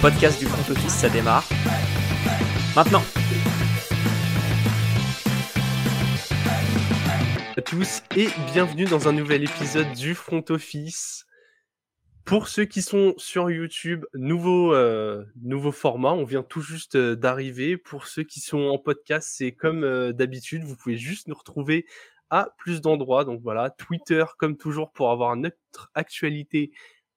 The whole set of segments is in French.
podcast du front office, ça démarre. Maintenant. à tous et bienvenue dans un nouvel épisode du Front Office. Pour ceux qui sont sur YouTube, nouveau, euh, nouveau format, on vient tout juste euh, d'arriver. Pour ceux qui sont en podcast, c'est comme euh, d'habitude, vous pouvez juste nous retrouver à plus d'endroits. Donc voilà, Twitter comme toujours pour avoir notre actualité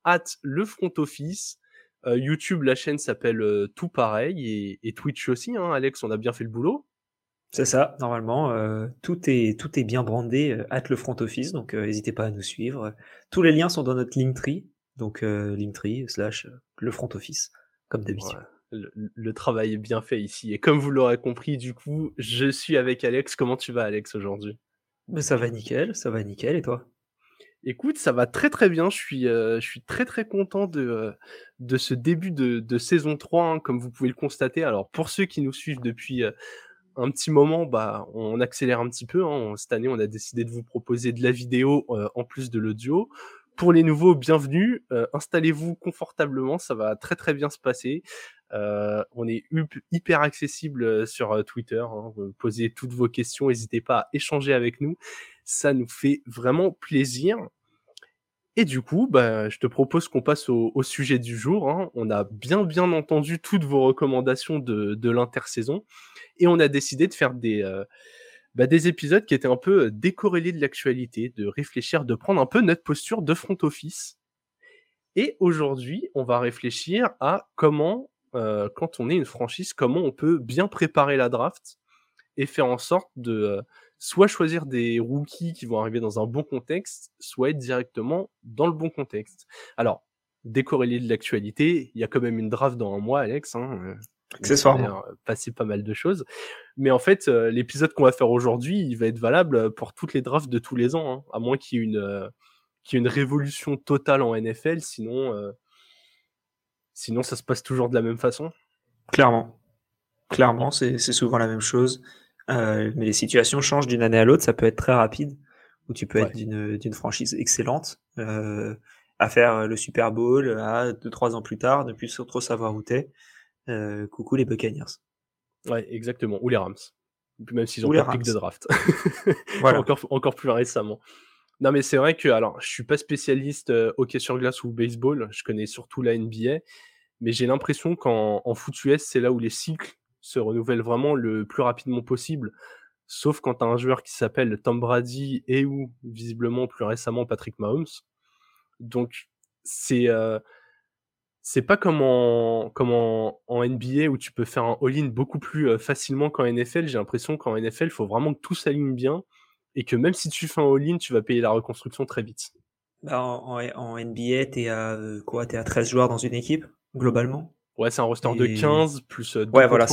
at le Front Office. Euh, YouTube, la chaîne s'appelle euh, tout pareil et, et Twitch aussi. Hein, Alex, on a bien fait le boulot. C'est ça, normalement, euh, tout, est, tout est bien brandé euh, at le front office, donc euh, n'hésitez pas à nous suivre. Tous les liens sont dans notre Linktree, donc Linktree slash le front office, comme d'habitude. Ouais, le, le travail est bien fait ici. Et comme vous l'aurez compris, du coup, je suis avec Alex. Comment tu vas, Alex, aujourd'hui? Mais ça va nickel, ça va nickel, et toi? Écoute, ça va très très bien. Je suis, euh, je suis très très content de, euh, de ce début de, de saison 3, hein, comme vous pouvez le constater. Alors, pour ceux qui nous suivent depuis euh, un petit moment, bah, on accélère un petit peu. Hein. Cette année, on a décidé de vous proposer de la vidéo euh, en plus de l'audio. Pour les nouveaux, bienvenue. Euh, Installez-vous confortablement, ça va très très bien se passer. Euh, on est hyper accessible sur Twitter. Hein. Posez toutes vos questions, n'hésitez pas à échanger avec nous. Ça nous fait vraiment plaisir. Et du coup, bah, je te propose qu'on passe au, sujet du jour. hein. On a bien bien entendu toutes vos recommandations de, l'intersaison et on a décidé de faire des, euh, bah, des épisodes qui étaient un peu euh, décorrélés de l'actualité, de réfléchir, de prendre un peu notre posture de front office. Et aujourd'hui, on va réfléchir à comment, euh, quand on est une franchise, comment on peut bien préparer la draft et faire en sorte de soit choisir des rookies qui vont arriver dans un bon contexte, soit être directement dans le bon contexte. Alors, décorrélé de l'actualité, il y a quand même une draft dans un mois, Alex. Hein, euh, Accessoirement. y passer pas mal de choses. Mais en fait, euh, l'épisode qu'on va faire aujourd'hui, il va être valable pour toutes les drafts de tous les ans, hein, à moins qu'il y ait une, euh, y ait une révolution totale en NFL, sinon, euh, sinon ça se passe toujours de la même façon. Clairement. Clairement, c'est souvent la même chose. Euh, mais les situations changent d'une année à l'autre, ça peut être très rapide, où tu peux Ouais. être d'une franchise excellente, euh, à faire le Super Bowl, à deux, trois ans plus tard, ne plus trop savoir où t'es. Euh, coucou les Buccaneers. Ouais, exactement. Ou les Rams. Même s'ils ont Ou pas de draft. Voilà. encore, encore plus récemment. Non, mais c'est vrai que, alors, je suis pas spécialiste euh, hockey sur glace ou baseball. Je connais surtout la NBA. Mais j'ai l'impression qu'en en foot US, c'est là où les cycles se renouvellent vraiment le plus rapidement possible. Sauf quand tu as un joueur qui s'appelle Tom Brady et ou, visiblement, plus récemment, Patrick Mahomes. Donc, c'est. euh, pas comme en, comme en, NBA où tu peux faire un all-in beaucoup plus euh, facilement qu'en NFL. J'ai l'impression qu'en NFL, il faut vraiment que tout s'aligne bien et que même si tu fais un all-in, tu vas payer la reconstruction très vite. Bah, en, NBA, t'es à euh, à 13 joueurs dans une équipe, globalement? Ouais, c'est un roster de Et- 15 plus euh, deux Ouais, voilà,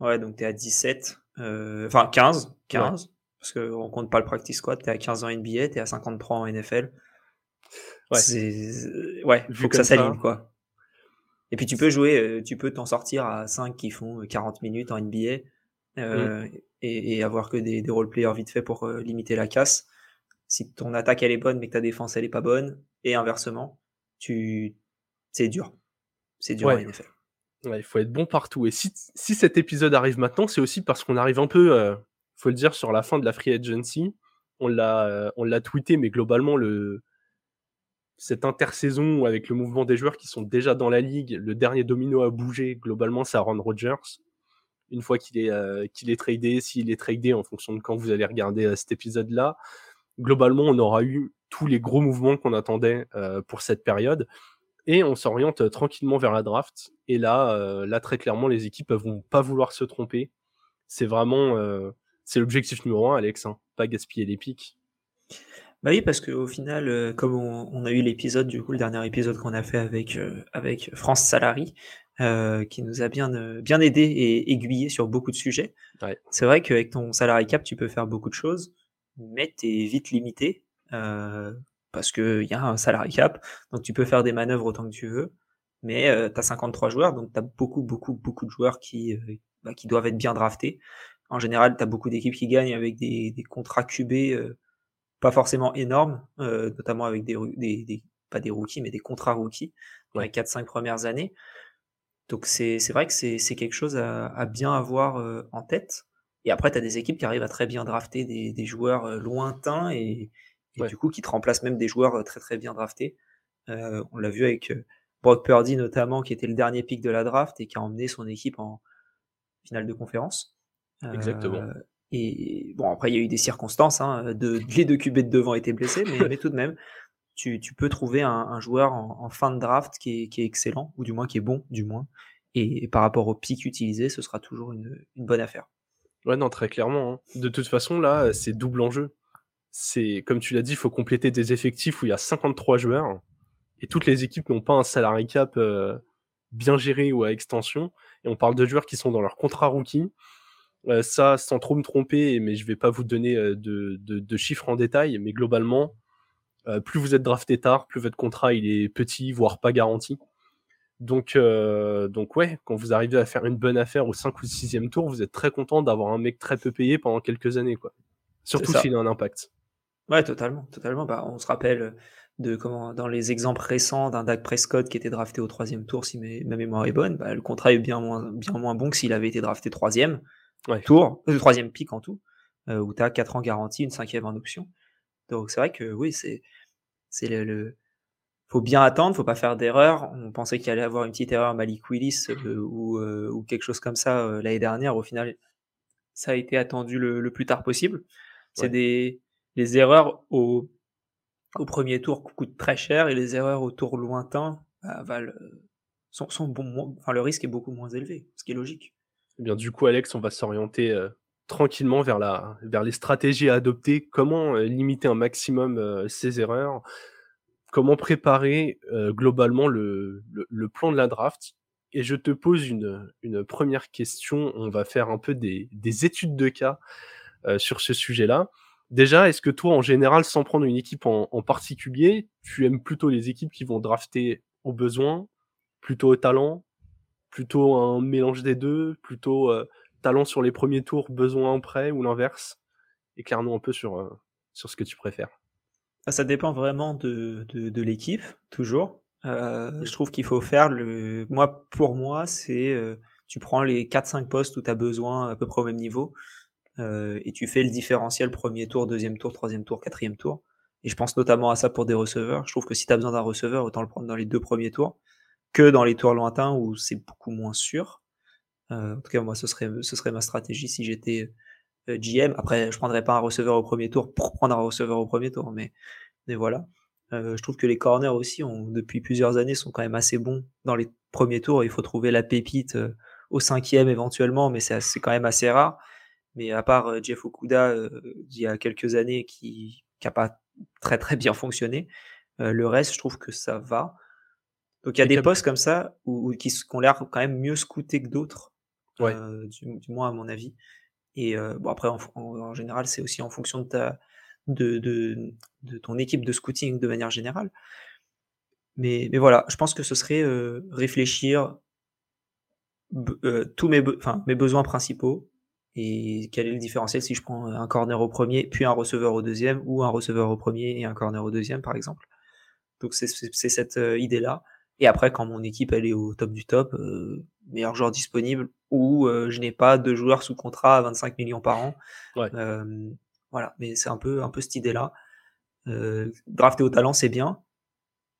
ouais. Donc t'es à 17, euh, enfin 15, 15, parce qu'on compte pas le practice squad, t'es à 15 en NBA, t'es à 53 en NFL. Ouais. Ouais, Vu faut que ça s'aligne, quoi. Et puis tu peux jouer, euh, tu peux t'en sortir à 5 qui font euh, 40 minutes en NBA, euh, Mm. et, et avoir que des, des role-players vite fait pour euh, limiter la casse. Si ton attaque elle est bonne mais que ta défense elle est pas bonne, et inversement, tu, c'est dur. C'est dur Ouais. en NFL. Ouais, il faut être bon partout. Et si, si cet épisode arrive maintenant, c'est aussi parce qu'on arrive un peu, euh, faut le dire, sur la fin de la free agency. On l'a, euh, on l'a tweeté, mais globalement, le, cette intersaison avec le mouvement des joueurs qui sont déjà dans la ligue, le dernier domino à bouger, globalement, c'est Aaron Rodgers. Une fois qu'il est, euh, qu'il est tradé, s'il est tradé en fonction de quand vous allez regarder euh, cet épisode-là, globalement, on aura eu tous les gros mouvements qu'on attendait euh, pour cette période. Et on s'oriente euh, tranquillement vers la draft. Et là, euh, là très clairement, les équipes vont pas vouloir se tromper. C'est vraiment, euh, c'est l'objectif numéro un, Alex. Hein, pas gaspiller les pics. Bah oui, parce qu'au final, euh, comme on, on a eu l'épisode, du coup, le dernier épisode qu'on a fait avec, avec France Salary, euh, qui nous a bien, bien aidé et aiguillé sur beaucoup de sujets. Ouais. C'est vrai qu'avec ton salary cap, tu peux faire beaucoup de choses, mais tu es vite limité, euh, parce qu'il y a un salary cap, donc tu peux faire des manœuvres autant que tu veux, mais euh, tu as 53 joueurs, donc tu as beaucoup, beaucoup, beaucoup de joueurs qui, euh, bah, qui doivent être bien draftés. En général, tu as beaucoup d'équipes qui gagnent avec des, des contrats QB euh, pas forcément énormes, euh, notamment avec des, des, des, pas des rookies, mais des contrats rookies dans les 4-5 premières années. Donc c'est vrai que c'est quelque chose à, bien avoir en tête. Et après, tu as des équipes qui arrivent à très bien drafter des, joueurs lointains et, du coup qui te remplacent même des joueurs très très bien draftés. on l'a vu avec Brock Purdy notamment, qui était le dernier pick de la draft et qui a emmené son équipe en finale de conférence. Exactement. et bon, après, il y a eu des circonstances. Hein, de, les deux QB de devant étaient blessés, mais, mais tout de même, tu, peux trouver un, joueur en, fin de draft qui est, excellent, ou du moins qui est bon, du moins. Et, par rapport au pic utilisé, ce sera toujours une, bonne affaire. Ouais, non, très clairement. Hein. De toute façon, là, c'est double enjeu. C'est, comme tu l'as dit, il faut compléter des effectifs où il y a 53 joueurs. Et toutes les équipes n'ont pas un salary cap euh, bien géré ou à extension. Et on parle de joueurs qui sont dans leur contrat rookie. Euh, ça, sans trop me tromper, mais je vais pas vous donner euh, de, chiffres en détail, mais globalement, euh, plus vous êtes drafté tard, plus votre contrat il est petit, voire pas garanti. Donc, euh, donc ouais, quand vous arrivez à faire une bonne affaire au 5 ou 6e tour, vous êtes très content d'avoir un mec très peu payé pendant quelques années. quoi. Surtout s'il a un impact. Ouais, totalement. totalement. Bah, on se rappelle de comment dans les exemples récents d'un Dak Prescott qui était drafté au troisième tour, si ma mémoire est bonne, bah, le contrat est bien moins, bien moins bon que s'il avait été drafté troisième tour, le troisième pic en tout, euh, où tu as 4 ans garantie, une cinquième en option. Donc c'est vrai que oui, c'est c'est le, faut bien attendre, faut pas faire d'erreur. On pensait qu'il allait avoir une petite erreur Malik Willis euh, ou, euh, ou, quelque chose comme ça euh, l'année dernière. Au final, ça a été attendu le, plus tard possible. C'est des les erreurs au, premier tour coûtent très cher et les erreurs au tour lointain bah, valent, sont, sont bon, enfin le risque est beaucoup moins élevé, ce qui est logique. Eh bien du coup, Alex, on va s'orienter tranquillement vers, la, vers les stratégies à adopter, comment euh, limiter un maximum euh, ces erreurs, comment préparer euh, globalement le, le, plan de la draft? Et je te pose une, une première question, on va faire un peu des, des études de cas sur ce sujet-là. Déjà, est-ce que toi, en général, sans prendre une équipe en, en, particulier, tu aimes plutôt les équipes qui vont drafter au besoin, plutôt au talent, plutôt un mélange des deux, plutôt talent sur les premiers tours, besoin en prêt ou l'inverse? Éclaire-nous un peu sur, euh, sur ce que tu préfères. Ah, ça dépend vraiment de, de, l'équipe, toujours. Euh, je trouve qu'il faut faire le. Moi, pour moi, c'est. Euh, tu prends les 4-5 postes où tu as besoin à peu près au même niveau et tu fais le différentiel premier tour, deuxième tour, troisième tour, quatrième tour. Et je pense notamment à ça pour des receveurs. Je trouve que si tu as besoin d'un receveur, autant le prendre dans les deux premiers tours que dans les tours lointains où c'est beaucoup moins sûr. Euh, en tout cas, moi, ce serait, ce serait ma stratégie si j'étais euh, GM. Après, je prendrais pas un receveur au premier tour pour prendre un receveur au premier tour, mais, mais voilà. Euh, je trouve que les corners aussi, ont, depuis plusieurs années, sont quand même assez bons dans les premiers tours. Il faut trouver la pépite au cinquième éventuellement, mais c'est quand même assez rare. Mais à part Jeff Okuda, il y a quelques années, qui n'a pas très très bien fonctionné, le reste, je trouve que ça va. Donc il y a des postes comme ça où, qui, qui, ont l'air quand même mieux scoutés que d'autres. Euh, du, moins à mon avis. Et euh, bon, après, en, général, c'est aussi en fonction de, ta, de, de, de, ton équipe de scouting de manière générale. Mais, mais voilà, je pense que ce serait euh, réfléchir tous mes, enfin, mes besoins principaux et quel est le différentiel si je prends un corner au premier, puis un receveur au deuxième, ou un receveur au premier et un corner au deuxième, par exemple? Donc c'est cette idée-là. Et après, quand mon équipe elle est au top du top, euh, meilleur joueur disponible, ou euh, je n'ai pas de joueurs sous contrat à 25 millions par an. Euh, voilà, mais c'est un peu, un peu cette idée-là. Euh, drafter au talent, c'est bien,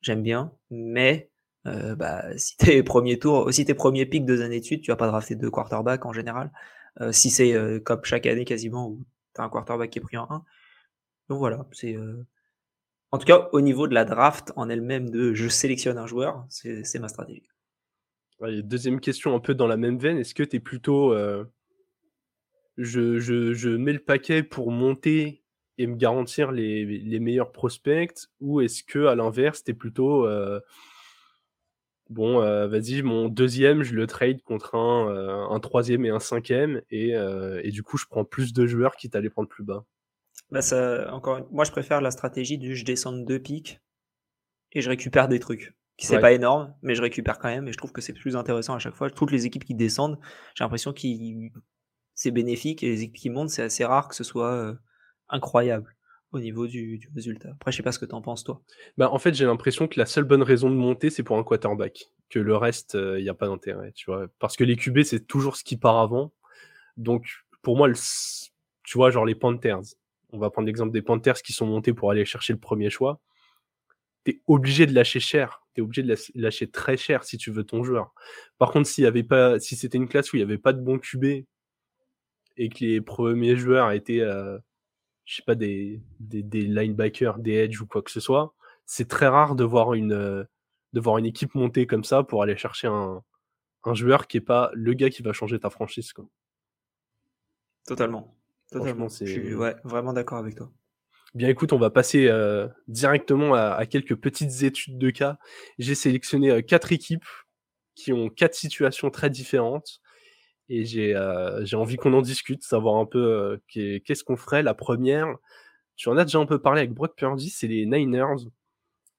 j'aime bien, mais euh, bah, si t'es premier tour, si t'es premier pick deux années de suite, tu vas pas drafter deux quarterbacks en général. Si c'est comme chaque année quasiment où t'as un quarterback qui est pris en 1. Donc voilà, c'est en tout cas, au niveau de la draft en elle-même, de je sélectionne un joueur, c'est ma stratégie. deuxième question, un peu dans la même veine. Est-ce que tu es plutôt. Euh, je, mets le paquet pour monter et me garantir les, les meilleurs prospects Ou est-ce que, à l'inverse, tu es plutôt. Euh, bon, euh, vas-y, mon deuxième, je le trade contre un, un troisième et un cinquième. Et, et du coup, je prends plus de joueurs qui t'allaient prendre plus bas bah ça, encore, moi, je préfère la stratégie du je descends de deux pics et je récupère des trucs. Qui c'est pas énorme, mais je récupère quand même et je trouve que c'est plus intéressant à chaque fois. Toutes les équipes qui descendent, j'ai l'impression que c'est bénéfique et les équipes qui montent, c'est assez rare que ce soit euh, incroyable. Au niveau du, du résultat. Après, je sais pas ce que tu en penses, toi. Bah, en fait, j'ai l'impression que la seule bonne raison de monter, c'est pour un quarterback. Que le reste, il n'y a pas d'intérêt, tu vois. Parce que les QB, c'est toujours ce qui part avant. Donc, pour moi, le, tu vois, genre les Panthers. On va prendre l'exemple des Panthers qui sont montés pour aller chercher le premier choix. T'es obligé de lâcher cher. T'es obligé de lâcher très cher si tu veux ton joueur. Par contre, s'il y avait pas, si c'était une classe où il n'y avait pas de bon QB et que les premiers joueurs étaient, euh, je sais pas, des, des, des, linebackers, des edge ou quoi que ce soit, c'est très rare de voir une, euh, de voir une équipe monter comme ça pour aller chercher un, un joueur qui est pas le gars qui va changer ta franchise. Quoi. Totalement. Totalement. Je suis ouais, vraiment d'accord avec toi. Bien écoute, on va passer euh, directement à, à, quelques petites études de cas. J'ai sélectionné euh, quatre équipes qui ont quatre situations très différentes et j'ai euh, envie qu'on en discute, savoir un peu euh, qu'est-ce qu'on ferait. La première, tu en as déjà un peu parlé avec Brock Purdy, c'est les Niners.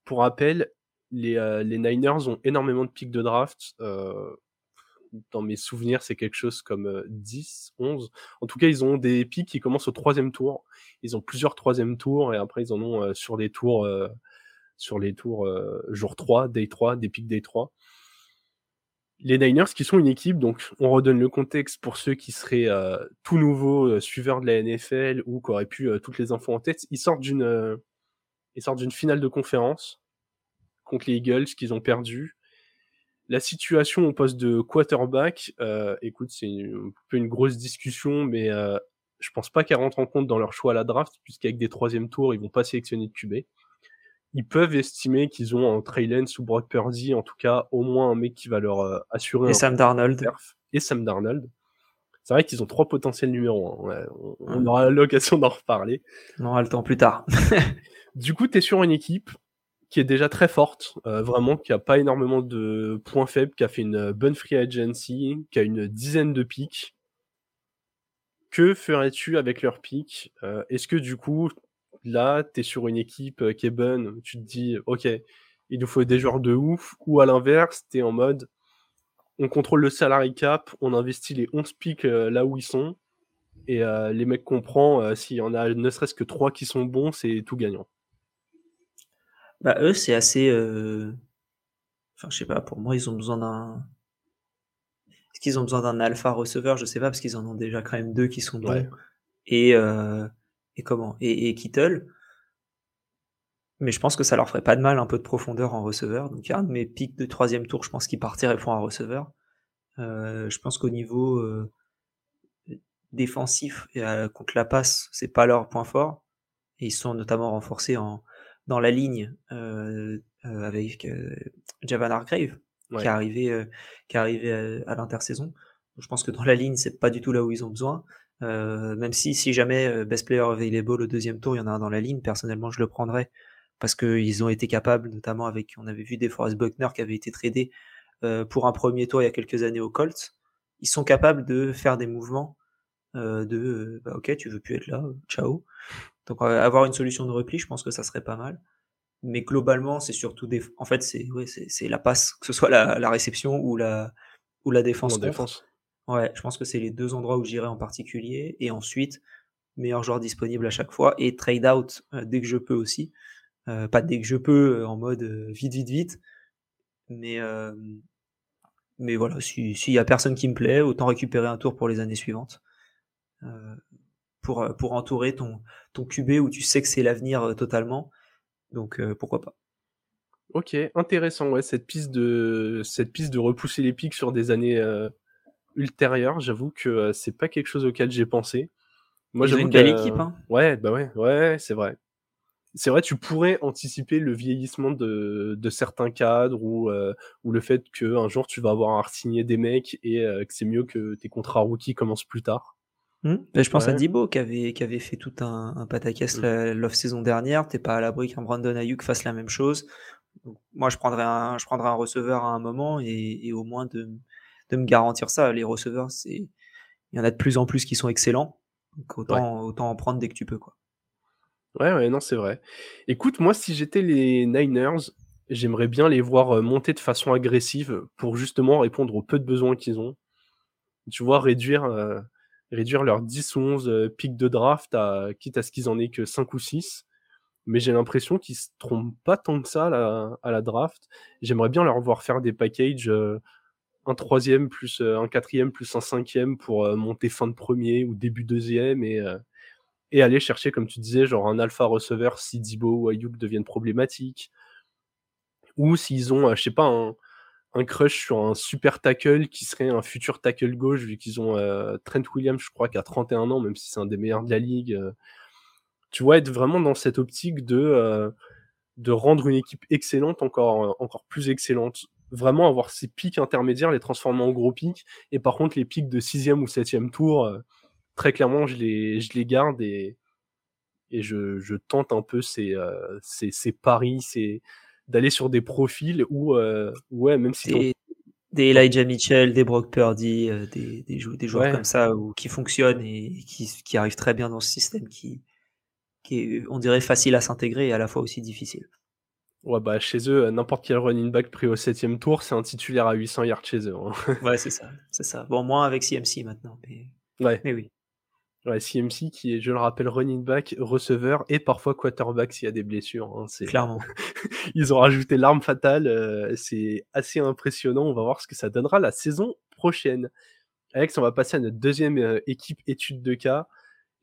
Pour rappel, les, euh, les, Niners ont énormément de pics de draft. Euh, dans mes souvenirs, c'est quelque chose comme 10, 11. En tout cas, ils ont des pics qui commencent au troisième tour. Ils ont plusieurs troisième tours et après, ils en ont sur les tours, sur les tours jour 3, day 3, des pics day 3 les Niners qui sont une équipe, donc on redonne le contexte pour ceux qui seraient euh, tout nouveaux euh, suiveurs de la NFL ou qui auraient pu euh, toutes les infos en tête, ils sortent d'une ils sortent d'une finale de conférence contre les Eagles qu'ils ont perdu. La situation au poste de quarterback, écoute, c'est un peu une grosse discussion, mais je pense pas qu'elle rentre en compte dans leur choix à la draft, puisqu'avec des troisième tours, ils vont pas sélectionner de QB ils peuvent estimer qu'ils ont en Trey Lance ou Brock Purdy, en tout cas, au moins un mec qui va leur euh, assurer. Et Sam Darnold. Et Sam Darnold. C'est vrai qu'ils ont trois potentiels numéros. Hein. on, aura l'occasion d'en reparler. On aura le temps plus tard. du coup, tu es sur une équipe qui est déjà très forte, euh, vraiment, qui a pas énormément de points faibles, qui a fait une bonne free agency, qui a une dizaine de pics. Que ferais-tu avec leurs pics euh, Est-ce que du coup, là, tu es sur une équipe qui est bonne, tu te dis, ok, il nous faut des joueurs de ouf, ou à l'inverse, tu es en mode, on contrôle le salary cap, on investit les 11 pics là où ils sont, et les mecs qu'on prend, s'il y en a ne serait-ce que 3 qui sont bons, c'est tout gagnant. Bah, eux, c'est assez. Enfin, je sais pas, pour moi, ils ont besoin d'un. Est-ce qu'ils ont besoin d'un alpha receveur? Je sais pas, parce qu'ils en ont déjà quand même deux qui sont bons. Et, et comment et, Kittle. Mais je pense que ça leur ferait pas de mal un peu de profondeur en receveur. Donc il y a un de mes pics de troisième tour, je pense qu'ils partiraient pour un receveur. Euh, je pense qu'au niveau euh, défensif et contre la passe, c'est pas leur point fort. Et ils sont notamment renforcés en, dans la ligne euh, avec Javan Hargrave qui est arrivé, qui est arrivé à, à l'intersaison. Je pense que dans la ligne, c'est pas du tout là où ils ont besoin. Euh, même si, si jamais euh, Best Player Available au deuxième tour, il y en a un dans la ligne, personnellement, je le prendrais parce qu'ils ont été capables, notamment avec, on avait vu des Forrest Buckner qui avait été tradé euh, pour un premier tour il y a quelques années au Colts. Ils sont capables de faire des mouvements euh, de, bah, ok, tu veux plus être là, ciao. Donc avoir une solution de repli, je pense que ça serait pas mal. Mais globalement, c'est surtout des, en fait, c'est ouais, c'est la passe, que ce soit la, la réception ou la ou la défense. défense. Ouais, je pense que c'est les deux endroits où j'irai en particulier. Et ensuite, meilleur joueur disponible à chaque fois. Et trade out euh, dès que je peux aussi. Euh, pas dès que je peux, euh, en mode vite, vite, vite. Mais, mais voilà, s'il y a personne qui me plaît, autant récupérer un tour pour les années suivantes. pour, pour entourer ton, ton QB où tu sais que c'est l'avenir totalement. Donc pourquoi pas. Ok, intéressant, ouais, cette piste de cette piste de repousser les pics sur des années ultérieure, j'avoue que c'est pas quelque chose auquel j'ai pensé. Moi, j'ai une belle équipe. Hein. Ouais, bah ouais, ouais, c'est vrai. C'est vrai, tu pourrais anticiper le vieillissement de, de certains cadres ou, ou le fait qu'un jour tu vas avoir à signer des mecs et que c'est mieux que tes contrats rookies commencent plus tard. Mmh. je pense à Dibo qui avait, qui avait fait tout un, un pataquès mmh. l'off-saison dernière. T'es pas à l'abri qu'un Brandon Ayuk fasse la même chose. moi, je prendrais un, je prendrais un receveur à un moment et, et au moins de, de me garantir ça. Les receveurs, c'est il y en a de plus en plus qui sont excellents. Donc autant, autant en prendre dès que tu peux. Quoi. Ouais, ouais, non, c'est vrai. Écoute, moi, si j'étais les Niners, j'aimerais bien les voir euh, monter de façon agressive pour justement répondre aux peu de besoins qu'ils ont. Tu vois, réduire, euh, réduire leurs 10 ou 11 pics de draft, à, quitte à ce qu'ils en aient que 5 ou 6. Mais j'ai l'impression qu'ils se trompent pas tant que ça à la, à la draft. J'aimerais bien leur voir faire des packages un troisième plus un quatrième plus un cinquième pour monter fin de premier ou début deuxième et, et aller chercher, comme tu disais, genre un alpha receveur si Dibo ou Ayuk deviennent problématiques. Ou s'ils ont, je sais pas, un, un, crush sur un super tackle qui serait un futur tackle gauche, vu qu'ils ont Trent Williams, je crois, qui a 31 ans, même si c'est un des meilleurs de la ligue. tu vois, être vraiment dans cette optique de, de rendre une équipe excellente encore, encore plus excellente vraiment avoir ces pics intermédiaires, les transformer en gros pics. Et par contre, les pics de sixième ou septième tour, euh, très clairement, je les, je les garde et, et je, je tente un peu ces, euh, ces, ces paris, d'aller sur des profils où, euh, ouais, même si. Des, des Elijah Mitchell, des Brock Purdy, des, des, des joueurs comme ça qui fonctionnent et qui, qui arrivent très bien dans ce système qui, qui est, on dirait, facile à s'intégrer et à la fois aussi difficile. Ouais, bah, chez eux, n'importe quel running back pris au septième tour, c'est un titulaire à 800 yards chez eux. Hein. ouais, c'est ça, c'est ça. Bon, moins avec CMC maintenant, mais, ouais. mais oui. Ouais, CMC qui est, je le rappelle, running back, receveur et parfois quarterback s'il y a des blessures. Hein, Clairement. Ils ont rajouté l'arme fatale, euh, c'est assez impressionnant. On va voir ce que ça donnera la saison prochaine. Alex, on va passer à notre deuxième euh, équipe étude de cas.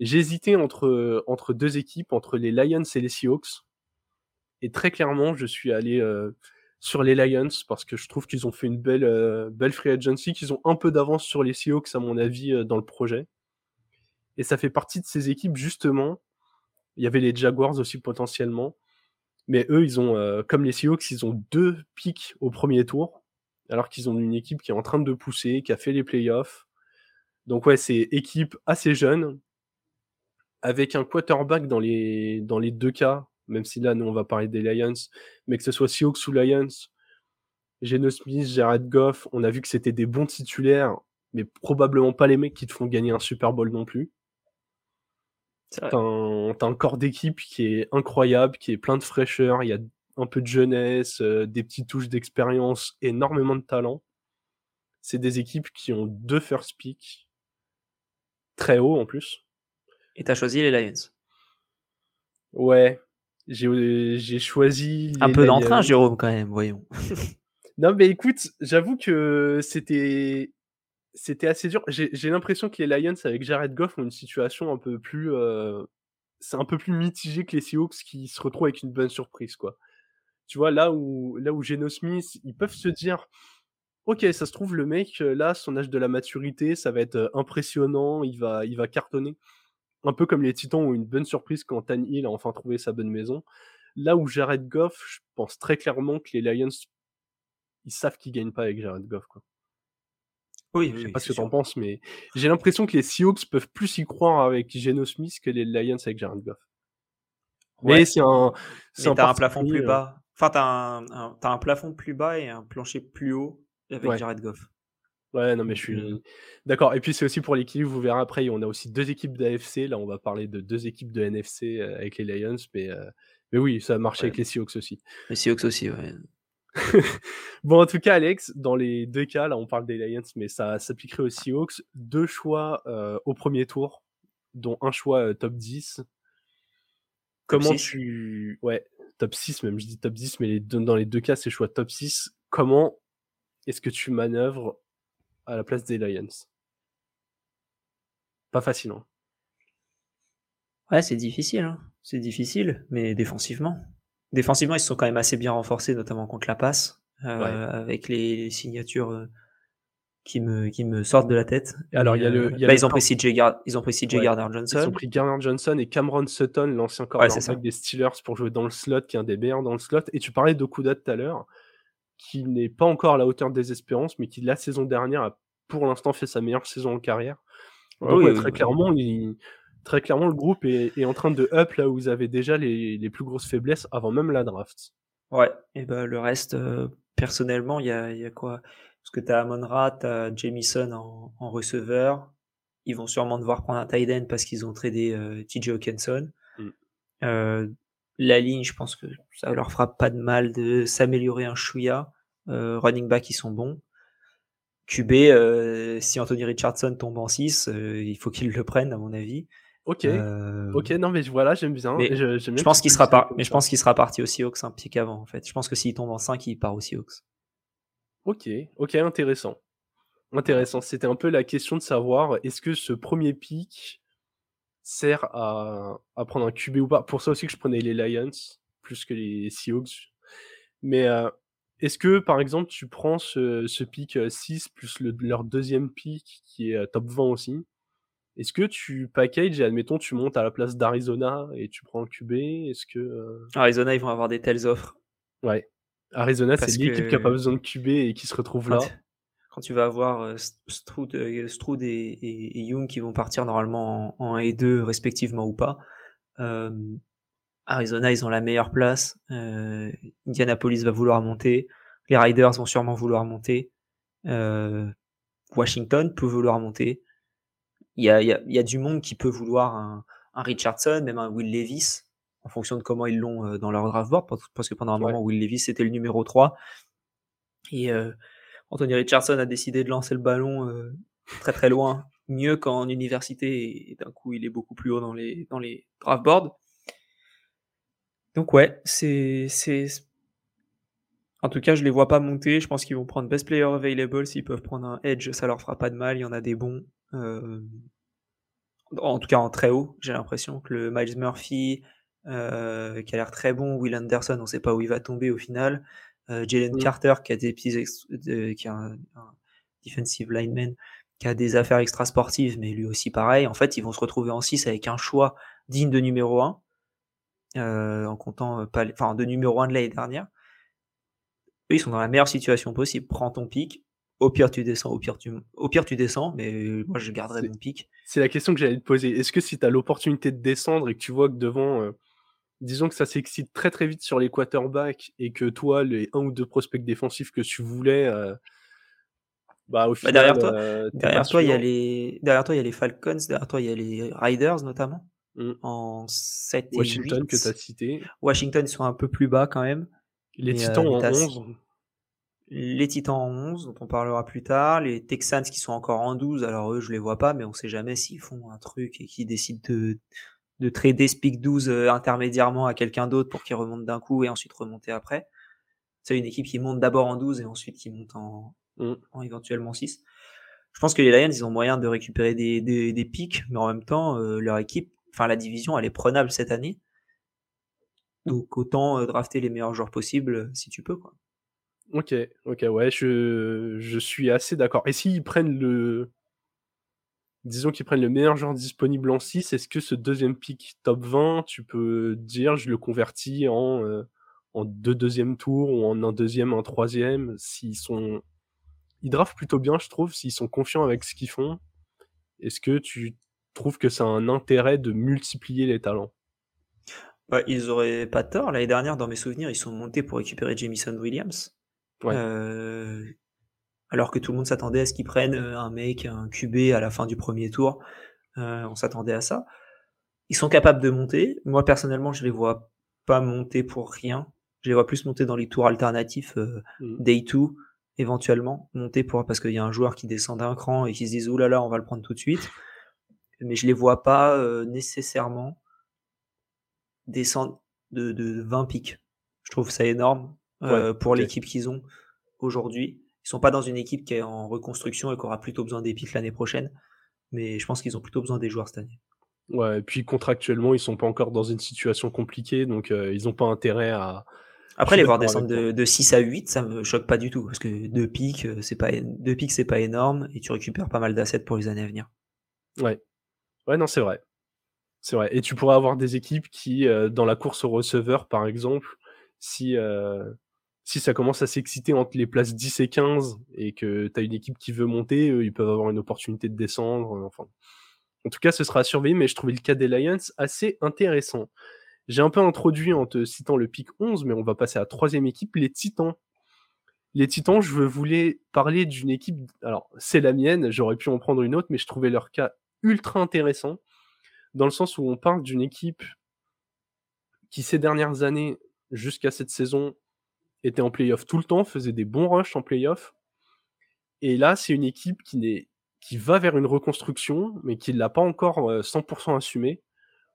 Hésité entre, entre deux équipes, entre les Lions et les Seahawks. Et très clairement, je suis allé sur les Lions parce que je trouve qu'ils ont fait une belle, belle free agency, qu'ils ont un peu d'avance sur les Seahawks, à mon avis, dans le projet. Et ça fait partie de ces équipes, justement. Il y avait les Jaguars aussi potentiellement. Mais eux, ils ont, comme les Seahawks, ils ont deux pics au premier tour, alors qu'ils ont une équipe qui est en train de pousser, qui a fait les playoffs. Donc ouais, c'est équipe assez jeune, avec un quarterback dans les, dans les deux cas même si là, nous, on va parler des Lions, mais que ce soit Seahawks ou Lions, Geno Smith, Jared Goff, on a vu que c'était des bons titulaires, mais probablement pas les mecs qui te font gagner un Super Bowl non plus. T'as un, un, corps d'équipe qui est incroyable, qui est plein de fraîcheur, il y a un peu de jeunesse, euh, des petites touches d'expérience, énormément de talent. C'est des équipes qui ont deux first picks, très haut en plus. Et t'as choisi les Lions Ouais, j'ai choisi. Un peu d'entrain, Jérôme, quand même, voyons. non, mais écoute, j'avoue que c'était c'était assez dur. J'ai l'impression que les Lions avec Jared Goff ont une situation un peu plus. Euh, c'est un peu plus mitigé que les Seahawks qui se retrouvent avec une bonne surprise, quoi. Tu vois, là où, là où Geno Smith, ils peuvent se dire Ok, ça se trouve, le mec, là, son âge de la maturité, ça va être euh, impressionnant, il va, il va cartonner un peu comme les Titans ont une bonne surprise quand Tan Hill a enfin trouvé sa bonne maison. Là où Jared Goff, je pense très clairement que les Lions, ils savent qu'ils gagnent pas avec Jared Goff. Quoi. Oui, je sais pas ce que tu en penses, mais j'ai l'impression que les Seahawks peuvent plus y croire avec Geno Smith que les Lions avec Jared Goff. Ouais. Mais c'est un, c'est un, un, plafond plus euh bas. Enfin, t'as un, un, as un plafond plus bas et un plancher plus haut avec Jared Goff. Ouais, non, mais je suis d'accord. Et puis c'est aussi pour l'équilibre, vous verrez après, on a aussi deux équipes d'AFC. Là, on va parler de deux équipes de NFC avec les Lions, mais, euh, mais oui, ça a marché avec les Seahawks aussi. Les Seahawks aussi, ouais. bon, en tout cas, Alex, dans les deux cas, là, on parle des Lions, mais ça s'appliquerait aux Seahawks. Deux choix euh, au premier tour, dont un choix top 10. Comment tu. Ouais, top 6, même, je dis top 10, mais les dans les deux cas, c'est choix top 6. Comment est-ce que tu manœuvres à la place des Lions. Pas facile. Hein. Ouais, c'est difficile. Hein. C'est difficile, mais défensivement. Défensivement, ils se sont quand même assez bien renforcés, notamment contre la passe, euh, avec les signatures euh, qui me, qui me sortent de la tête. Alors, il y a le. ils, ont pris CJ Gard ils ont pris CJ Gardner Johnson. Ils ont pris Gardner Johnson et Cameron Sutton, l'ancien corps des Steelers, pour jouer dans le slot, qui est un des meilleurs dans le slot. Et tu parlais d'Okuda tout à l'heure qui n'est pas encore à la hauteur des espérances, mais qui la saison dernière a pour l'instant fait sa meilleure saison en carrière. Donc, très clairement, très clairement, le groupe est, en train de up là où vous avez déjà les, les, plus grosses faiblesses avant même la draft. Ouais, et ben le reste, euh, personnellement, il y a, y a, quoi? Parce que tu as Amon-Ra, tu as Jamison en, en, receveur. Ils vont sûrement devoir prendre un tight end parce qu'ils ont tradé euh, TJ Hawkinson. Mm. Euh, la ligne, je pense que ça leur fera pas de mal de s'améliorer un chouïa. Euh, running back, ils sont bons. QB, euh, si Anthony Richardson tombe en 6, euh, il faut qu'il le prenne, à mon avis. Ok. Ok, non, mais voilà, j'aime bien. mais Je, pense qu'il sera pas, mais je pense qu'il sera parti aussi Seahawks un pic avant, en fait. Je pense que s'il tombe en 5, il part aussi Seahawks. Ok, ok, intéressant. Intéressant. C'était un peu la question de savoir est-ce que ce premier pick sert à, à prendre un QB ou pas. Pour ça aussi que je prenais les Lions plus que les Seahawks. Mais euh, est-ce que par exemple tu prends ce, ce pick euh, 6 plus le- leur deuxième pick qui est euh, top 20 aussi Est-ce que tu packages et admettons tu montes à la place d'Arizona et tu prends un QB Est-ce que. euh, Arizona, ils vont avoir des telles offres. Ouais. Arizona, c'est l'équipe qui a pas besoin de QB et qui se retrouve là. Quand tu vas avoir euh, St- Stroud, euh, Stroud et, et- et Young qui vont partir normalement en, en 1 et 2 respectivement ou pas, euh, Arizona, ils ont la meilleure place. euh, Indianapolis va vouloir monter. Les Riders vont sûrement vouloir monter. euh, Washington peut vouloir monter. Il y a, il y a- il y a du monde qui peut vouloir un, un Richardson, même un Will Levis, en fonction de comment ils l'ont dans leur draft board, parce- que pendant un Ouais. moment, Will Levis c'était le numéro 3. Et euh, Anthony Richardson a décidé de lancer le ballon euh, très très loin, mieux qu'en université, et d'un coup il est beaucoup plus haut dans les, dans draft boards. Donc ouais, c'est... En tout cas, je les vois pas monter. Je pense qu'ils vont prendre best player available. S'ils peuvent prendre un edge, ça leur fera pas de mal. Il y en a des bons. Euh, En tout cas, en très haut, j'ai l'impression que le Miles Murphy, euh, qui a l'air très bon, Will Anderson, on sait pas où il va tomber au final. Euh, Jalen Mm. Carter, qui a des petits qui a un, un defensive lineman, qui a des affaires extra sportives, mais lui aussi pareil. En fait, ils vont se retrouver en 6 avec un choix digne de numéro 1, euh, en comptant euh, pas, les- enfin de numéro 1 de l'année dernière. Eux, ils sont dans la meilleure situation possible. Prends ton pic. Au pire, tu descends. Au pire, tu, au pire, tu descends. Mais euh, moi, je garderai mon pic. C'est la question que j'allais te poser. Est-ce que si tu as l'opportunité de descendre et que tu vois que devant, euh, disons que ça s'excite très très vite sur les quarterbacks et que toi, les un ou deux prospects défensifs que tu voulais, euh, bah au final, derrière toi- euh, Derrière toi, il y a les, derrière toi, il y a les Falcons. Derrière toi, il y a les Riders, notamment. Mm. En 7 et Washington 8. que tu as cité, Washington, ils sont un peu plus bas quand même. les euh, Titans mais en t'as- 11. Les Titans en 11, dont on parlera plus tard. Les Texans qui sont encore en 12. Alors eux, je les vois pas, mais on sait jamais s'ils font un truc et qu'ils décident de, de trader ce pick 12 euh, intermédiairement à quelqu'un d'autre pour qu'il remonte d'un coup et ensuite remonter après. C'est une équipe qui monte d'abord en 12 et ensuite qui monte en, Mm. en éventuellement 6. Je pense que les Lions, ils ont moyen de récupérer des, des, des pics, mais en même temps, euh, leur équipe, enfin la division, elle est prenable cette année. Donc autant euh, drafter les meilleurs joueurs possibles euh, si tu peux. Quoi. Ok, ok, ouais, je, je suis assez d'accord. Et s'ils prennent le. Disons qu'ils prennent le meilleur joueur disponible en 6, est-ce que ce deuxième pick top 20, tu peux dire je le convertis en, euh, en deux deuxièmes tours ou en un deuxième, un troisième S'ils sont. Ils draftent plutôt bien, je trouve, s'ils sont confiants avec ce qu'ils font. Est-ce que tu trouves que ça a un intérêt de multiplier les talents? Bah, ils auraient pas tort. L'année dernière, dans mes souvenirs, ils sont montés pour récupérer Jamison Williams. Ouais. Euh, alors que tout le monde s'attendait à ce qu'ils prennent euh, un mec, un QB à la fin du premier tour. Euh, on s'attendait à ça. Ils sont capables de monter. Moi, personnellement, je les vois pas monter pour rien. Je les vois plus monter dans les tours alternatifs, euh, Mm. day 2, éventuellement. Monter pour, parce qu'il y a un joueur qui descend d'un cran et qui se dit, oulala, on va le prendre tout de suite. Mais je les vois pas euh, nécessairement descendre de, de 20 pics. Je trouve ça énorme euh, pour l'équipe qu'ils ont aujourd'hui. Ils sont pas dans une équipe qui est en reconstruction et qui aura plutôt besoin des pics l'année prochaine. Mais je pense qu'ils ont plutôt besoin des joueurs cette année. Ouais, et puis contractuellement, ils sont pas encore dans une situation compliquée, donc euh, ils ont pas intérêt à. Après, les voir descendre de, de 6 à 8, ça me choque pas du tout. Parce que deux pics, euh, c'est pas, deux pics, c'est pas énorme et tu récupères pas mal d'assets pour les années à venir. Ouais. Ouais, non, c'est vrai. C'est vrai. Et tu pourrais avoir des équipes qui, euh, dans la course au receveur, par exemple, si, euh, si ça commence à s'exciter entre les places 10 et 15 et que tu as une équipe qui veut monter, eux, ils peuvent avoir une opportunité de descendre. euh, Enfin. En tout cas, ce sera à surveiller, mais je trouvais le cas des Lions assez intéressant. J'ai un peu introduit en te citant le pic 11, mais on va passer à la troisième équipe, les Titans. Les Titans, je voulais parler d'une équipe. Alors, c'est la mienne, j'aurais pu en prendre une autre, mais je trouvais leur cas ultra intéressant, dans le sens où on parle d'une équipe qui, ces dernières années, jusqu'à cette saison, était en playoff tout le temps, faisait des bons rushs en playoff, Et là, c'est une équipe qui, va vers une reconstruction, mais qui ne l'a pas encore 100% assumé.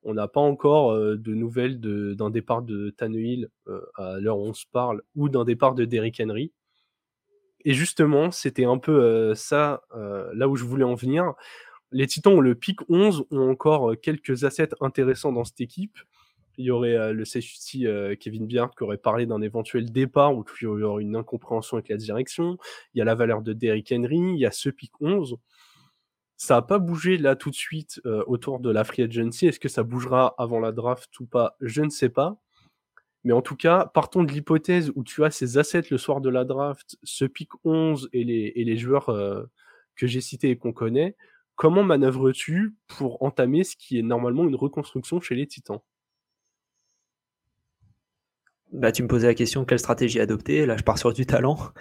On n'a pas encore de nouvelles d'un départ de Tannehill à l'heure où on se parle, ou d'un départ de Derrick Henry. Et justement, c'était un peu ça, là où je voulais en venir. Les Titans ont le pic 11, ont encore quelques assets intéressants dans cette équipe. Il y aurait le safety Kevin Biard qui aurait parlé d'un éventuel départ ou qu'il y aurait une incompréhension avec la direction. Il y a la valeur de Derrick Henry, il y a ce pic 11. Ça n'a pas bougé là tout de suite autour de la free agency. Est-ce que ça bougera avant la draft ou pas? Je ne sais pas. Mais en tout cas, partons de l'hypothèse où tu as ces assets le soir de la draft, ce pic 11 et les, et les joueurs que j'ai cités et qu'on connaît. Comment manœuvres-tu pour entamer ce qui est normalement une reconstruction chez les Titans? Bah, tu me posais la question quelle stratégie adopter? Là, je pars sur du talent.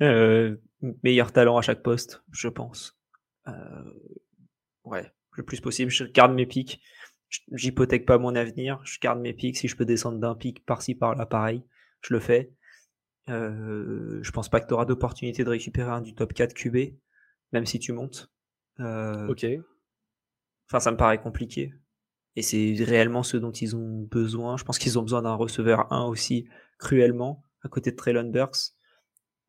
Euh, meilleur talent à chaque poste, je pense. Euh, ouais, le plus possible. Je garde mes pics. J'hypothèque pas mon avenir. Je garde mes pics. Si je peux descendre d'un pic par-ci, par-là, pareil, je le fais. Euh, je pense pas que tu auras d'opportunité de récupérer un du top 4 QB, même si tu montes. Euh, ok. Enfin, ça me paraît compliqué. Et c'est réellement ce dont ils ont besoin. Je pense qu'ils ont besoin d'un receveur 1 aussi, cruellement, à côté de Traylon Burks.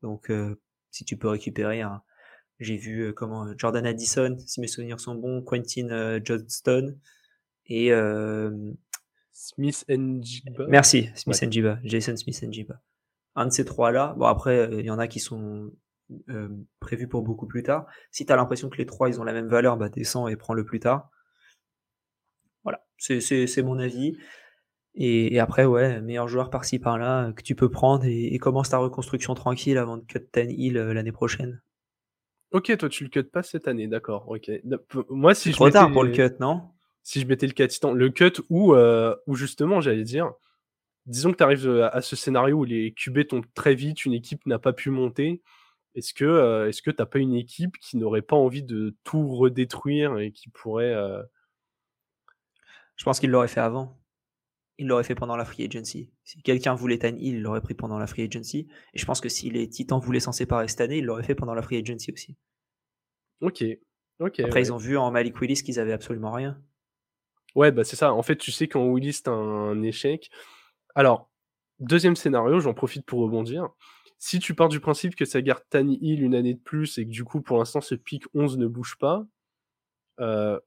Donc, euh, si tu peux récupérer un. J'ai vu euh, comment Jordan Addison, si mes souvenirs sont bons, Quentin euh, Johnston et. Smith Njiba. Merci, Smith Njiba. Jason Smith Njiba. Un de ces trois-là. Bon, après, il y en a qui sont prévus pour beaucoup plus tard. Si tu as l'impression que les trois, ils ont la même valeur, bah, descends et prends-le plus tard. C'est mon avis. Et, après, ouais, meilleur joueur par-ci par-là que tu peux prendre et, commence ta reconstruction tranquille avant de cut Ten Hill euh, l'année prochaine. Ok, toi tu le cut pas cette année, d'accord. Ok. Moi, si je trop tard pour le cut, non? Si je mettais le cut, le cut où, euh, justement, j'allais dire, disons que tu arrives euh, à ce scénario où les QB tombent très vite, une équipe n'a pas pu monter. Est-ce que est-ce que t'as pas une équipe qui n'aurait pas envie de tout redétruire et qui pourrait je pense qu'il l'aurait fait avant. Il l'aurait fait pendant la free agency. Si quelqu'un voulait Tan Hill, il l'aurait pris pendant la free agency. Et je pense que si les Titans voulaient s'en séparer cette année, il l'aurait fait pendant la free agency aussi. Ok. ok. Après, ils ont vu en Malik Willis qu'ils avaient absolument rien. Ouais, bah c'est ça. En fait, tu sais qu'en Willis, t'as un échec. Alors, deuxième scénario, j'en profite pour rebondir. Si tu pars du principe que ça garde Tani Hill une année de plus et que du coup, pour l'instant, ce pic 11 ne bouge pas, euh,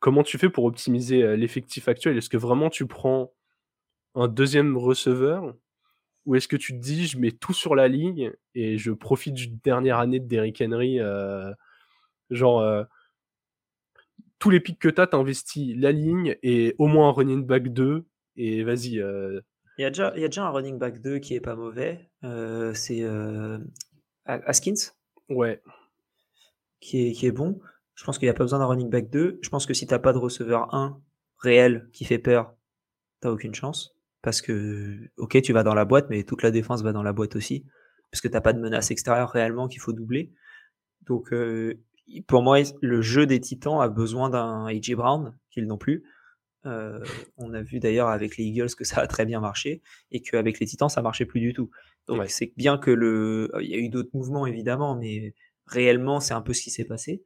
comment tu fais pour optimiser l'effectif actuel? Est-ce que vraiment tu prends un deuxième receveur ou est-ce que tu te dis je mets tout sur la ligne et je profite d'une dernière année de Derrick Henry genre tous les pics que tu as, t'investis la ligne et au moins un running back 2 et vas-y. Il, y a déjà, il y a déjà un running back 2 qui est pas mauvais. c'est Askins. Ouais. Qui est, qui est bon. Je pense qu'il n'y a pas besoin d'un running back 2. Je pense que si tu n'as pas de receveur 1 réel qui fait peur, tu n'as aucune chance. Parce que, ok, tu vas dans la boîte, mais toute la défense va dans la boîte aussi. Parce que tu n'as pas de menace extérieure réellement qu'il faut doubler. Donc, euh, pour moi, le jeu des Titans a besoin d'un AJ Brown, qu'ils n'ont plus. Euh, on a vu d'ailleurs avec les Eagles que ça a très bien marché et qu'avec les Titans ça marchait plus du tout. Donc c'est bien que le, il y a eu d'autres mouvements évidemment, mais réellement c'est un peu ce qui s'est passé.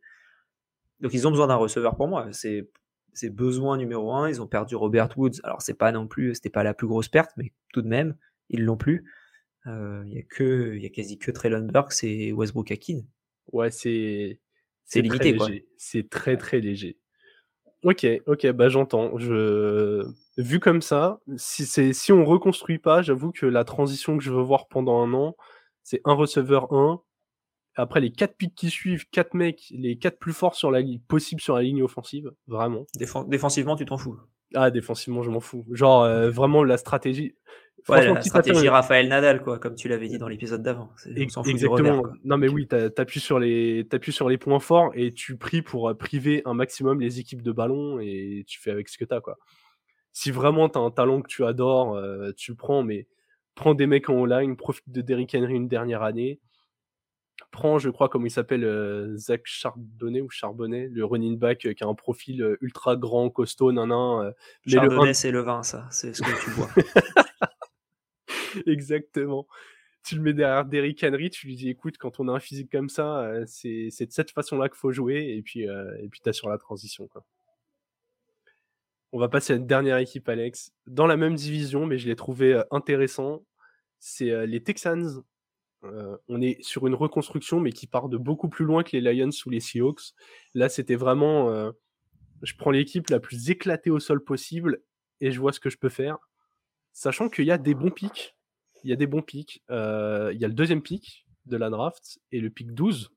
Donc ils ont besoin d'un receveur pour moi. C'est c'est besoin numéro un. Ils ont perdu Robert Woods. Alors c'est pas non plus, c'était pas la plus grosse perte, mais tout de même, ils l'ont plus. Euh, il y a que, il y a quasi que Traylon Burks et Westbrook Akin. Ouais, c'est c'est limité quoi. C'est très très léger. Ok, ok, bah j'entends. Je vu comme ça, si c'est si on reconstruit pas, j'avoue que la transition que je veux voir pendant un an, c'est un receveur 1, après, les quatre pics qui suivent, quatre mecs, les quatre plus forts sur la ligne, possible sur la ligne offensive, vraiment. défensivement, tu t'en fous. Ah, défensivement, je m'en fous. Genre, euh, vraiment, la stratégie. Ouais, la stratégie Raphaël Nadal, quoi, comme tu l'avais dit dans l'épisode d'avant. Exactement. non, mais oui, t'appuies sur les, sur les points forts et tu pries pour euh, priver un maximum les équipes de ballon et tu fais avec ce que t'as, quoi. Si vraiment t'as un talent que tu adores, euh, tu le prends, mais prends des mecs en online, profite de Derrick Henry une dernière année prend, je crois, comme il s'appelle, euh, Zach Charbonnet ou Charbonnet, le running back euh, qui a un profil euh, ultra grand, costaud, nanan. Charbonnet, c'est le vin, ça, c'est ce que tu vois. Exactement. tu le mets derrière Derrick Henry, tu lui dis écoute, quand on a un physique comme ça, c'est de cette façon-là qu'il faut jouer, et puis et puis t'as sur la transition. Quoi. On va passer à une dernière équipe, Alex. Dans la même division, mais je l'ai trouvé intéressant. C'est les Texans. On est sur une reconstruction, mais qui part de beaucoup plus loin que les Lions ou les Seahawks. Là, c'était vraiment. je prends l'équipe la plus éclatée au sol possible et je vois ce que je peux faire. Sachant qu'il y a des bons pics il y a des bons pics. Euh, il y a le deuxième pic de la draft et le pic 12.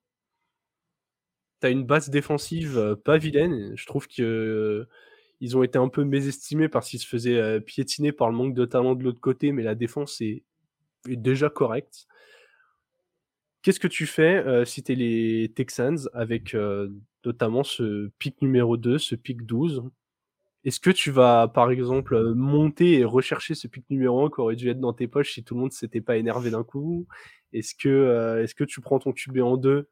Tu as une base défensive euh, pas vilaine. Je trouve que euh, ils ont été un peu mésestimés parce qu'ils se faisaient piétiner par le manque de talent de l'autre côté, mais la défense est, déjà correcte. Qu'est-ce que tu fais si tu es les Texans avec notamment ce pic numéro 2, ce pic 12 est-ce que tu vas, par exemple, euh, monter et rechercher ce pic numéro 1 qui aurait dû être dans tes poches si tout le monde s'était pas énervé d'un coup? Est-ce que, euh, que tu prends ton QB en 2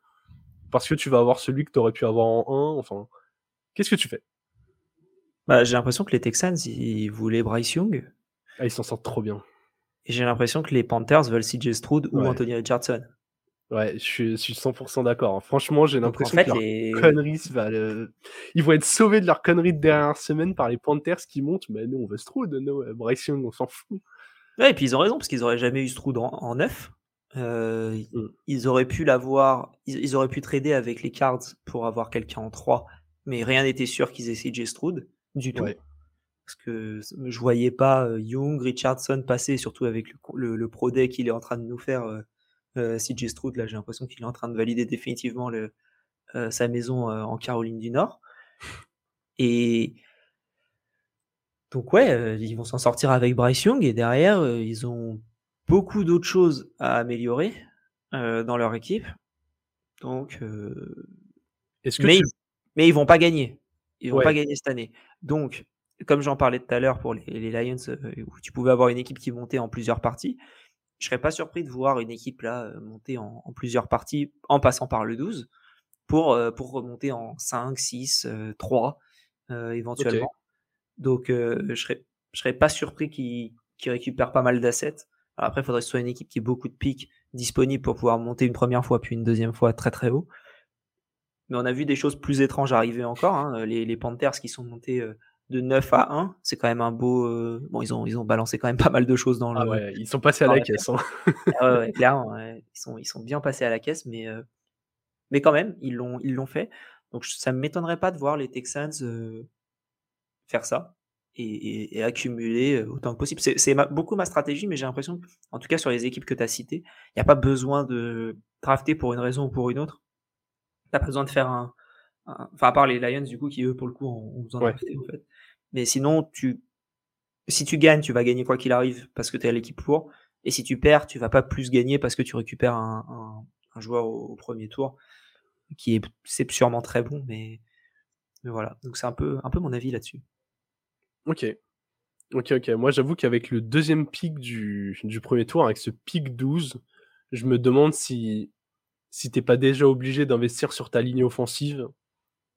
parce que tu vas avoir celui que tu aurais pu avoir en 1 Enfin, qu'est-ce que tu fais? Bah, J'ai l'impression que les Texans, ils voulaient Bryce Young. Ah, ils s'en sortent trop bien. Et j'ai l'impression que les Panthers veulent CJ Stroud ou Anthony Richardson. Ouais, je suis, 100% d'accord. hein. Franchement, j'ai l'impression que leurs conneries va ils vont être sauvés de leur conneries de dernière semaine par les Panthers qui montent. Mais nous, on veut Stroud, nous, euh, Bryce Young, on s'en fout. Ouais, et puis ils ont raison, parce qu'ils auraient jamais eu Stroud en, en neuf. Euh, mm. Ils auraient pu l'avoir, ils, auraient pu trader avec les Cards pour avoir quelqu'un en 3, mais rien n'était sûr qu'ils aient CJ Stroud du tout. Parce que je voyais pas euh, Young, Richardson passer, surtout avec le, le, pro deck qu'il est en train de nous faire euh, CJ Stroud, là, j'ai l'impression qu'il est en train de valider définitivement le, euh, sa maison euh, en Caroline du Nord. Et donc, ouais, ils vont s'en sortir avec Bryce Young. Et derrière, ils ont beaucoup d'autres choses à améliorer dans leur équipe. Donc, Est-ce que mais, ils, mais ils vont pas gagner. Ils vont pas gagner cette année. Donc, comme j'en parlais tout à l'heure pour les, les Lions, où tu pouvais avoir une équipe qui montait en plusieurs parties, je serais pas surpris de voir une équipe là euh, monter en, plusieurs parties en passant par le 12 pour, euh, pour remonter en 5, 6, 3 éventuellement. Donc euh, je serais je serais pas surpris qu'ils récupèrent pas mal d'assets. Après, il faudrait que ce soit une équipe qui ait beaucoup de pics disponibles pour pouvoir monter une première fois puis une deuxième fois très très haut. Mais on a vu des choses plus étranges arriver encore. Hein. Les, les, Panthers qui sont montés de 9 à 1, c'est quand même un beau. Euh, bon, ils ont, ils ont balancé quand même pas mal de choses dans ah le. ouais, ils sont passés à la, caisse. Hein. ah ouais, clairement, ils, sont, ils sont bien passés à la caisse, mais, euh, mais quand même, ils l'ont, ils l'ont fait. Donc ça ne m'étonnerait pas de voir les Texans euh, faire ça et, et, accumuler autant que possible. C'est, beaucoup ma stratégie, mais j'ai l'impression, en tout cas sur les équipes que tu as citées, il n'y a pas besoin de drafter pour une raison ou pour une autre. Tu pas besoin de faire un. Enfin, à part les Lions, du coup, qui eux, pour le coup, ont, besoin de drafter, en fait. Mais sinon, tu, si tu gagnes, tu vas gagner quoi qu'il arrive parce que tu es à l'équipe pour. Et si tu perds, tu vas pas plus gagner parce que tu récupères un, joueur au, premier tour qui est c'est sûrement très bon, mais, mais voilà. Donc c'est un peu, un peu mon avis là-dessus. Ok. Ok, ok. Moi, j'avoue qu'avec le deuxième pic du, du, premier tour, avec ce pic 12, je me demande si, si t'es pas déjà obligé d'investir sur ta ligne offensive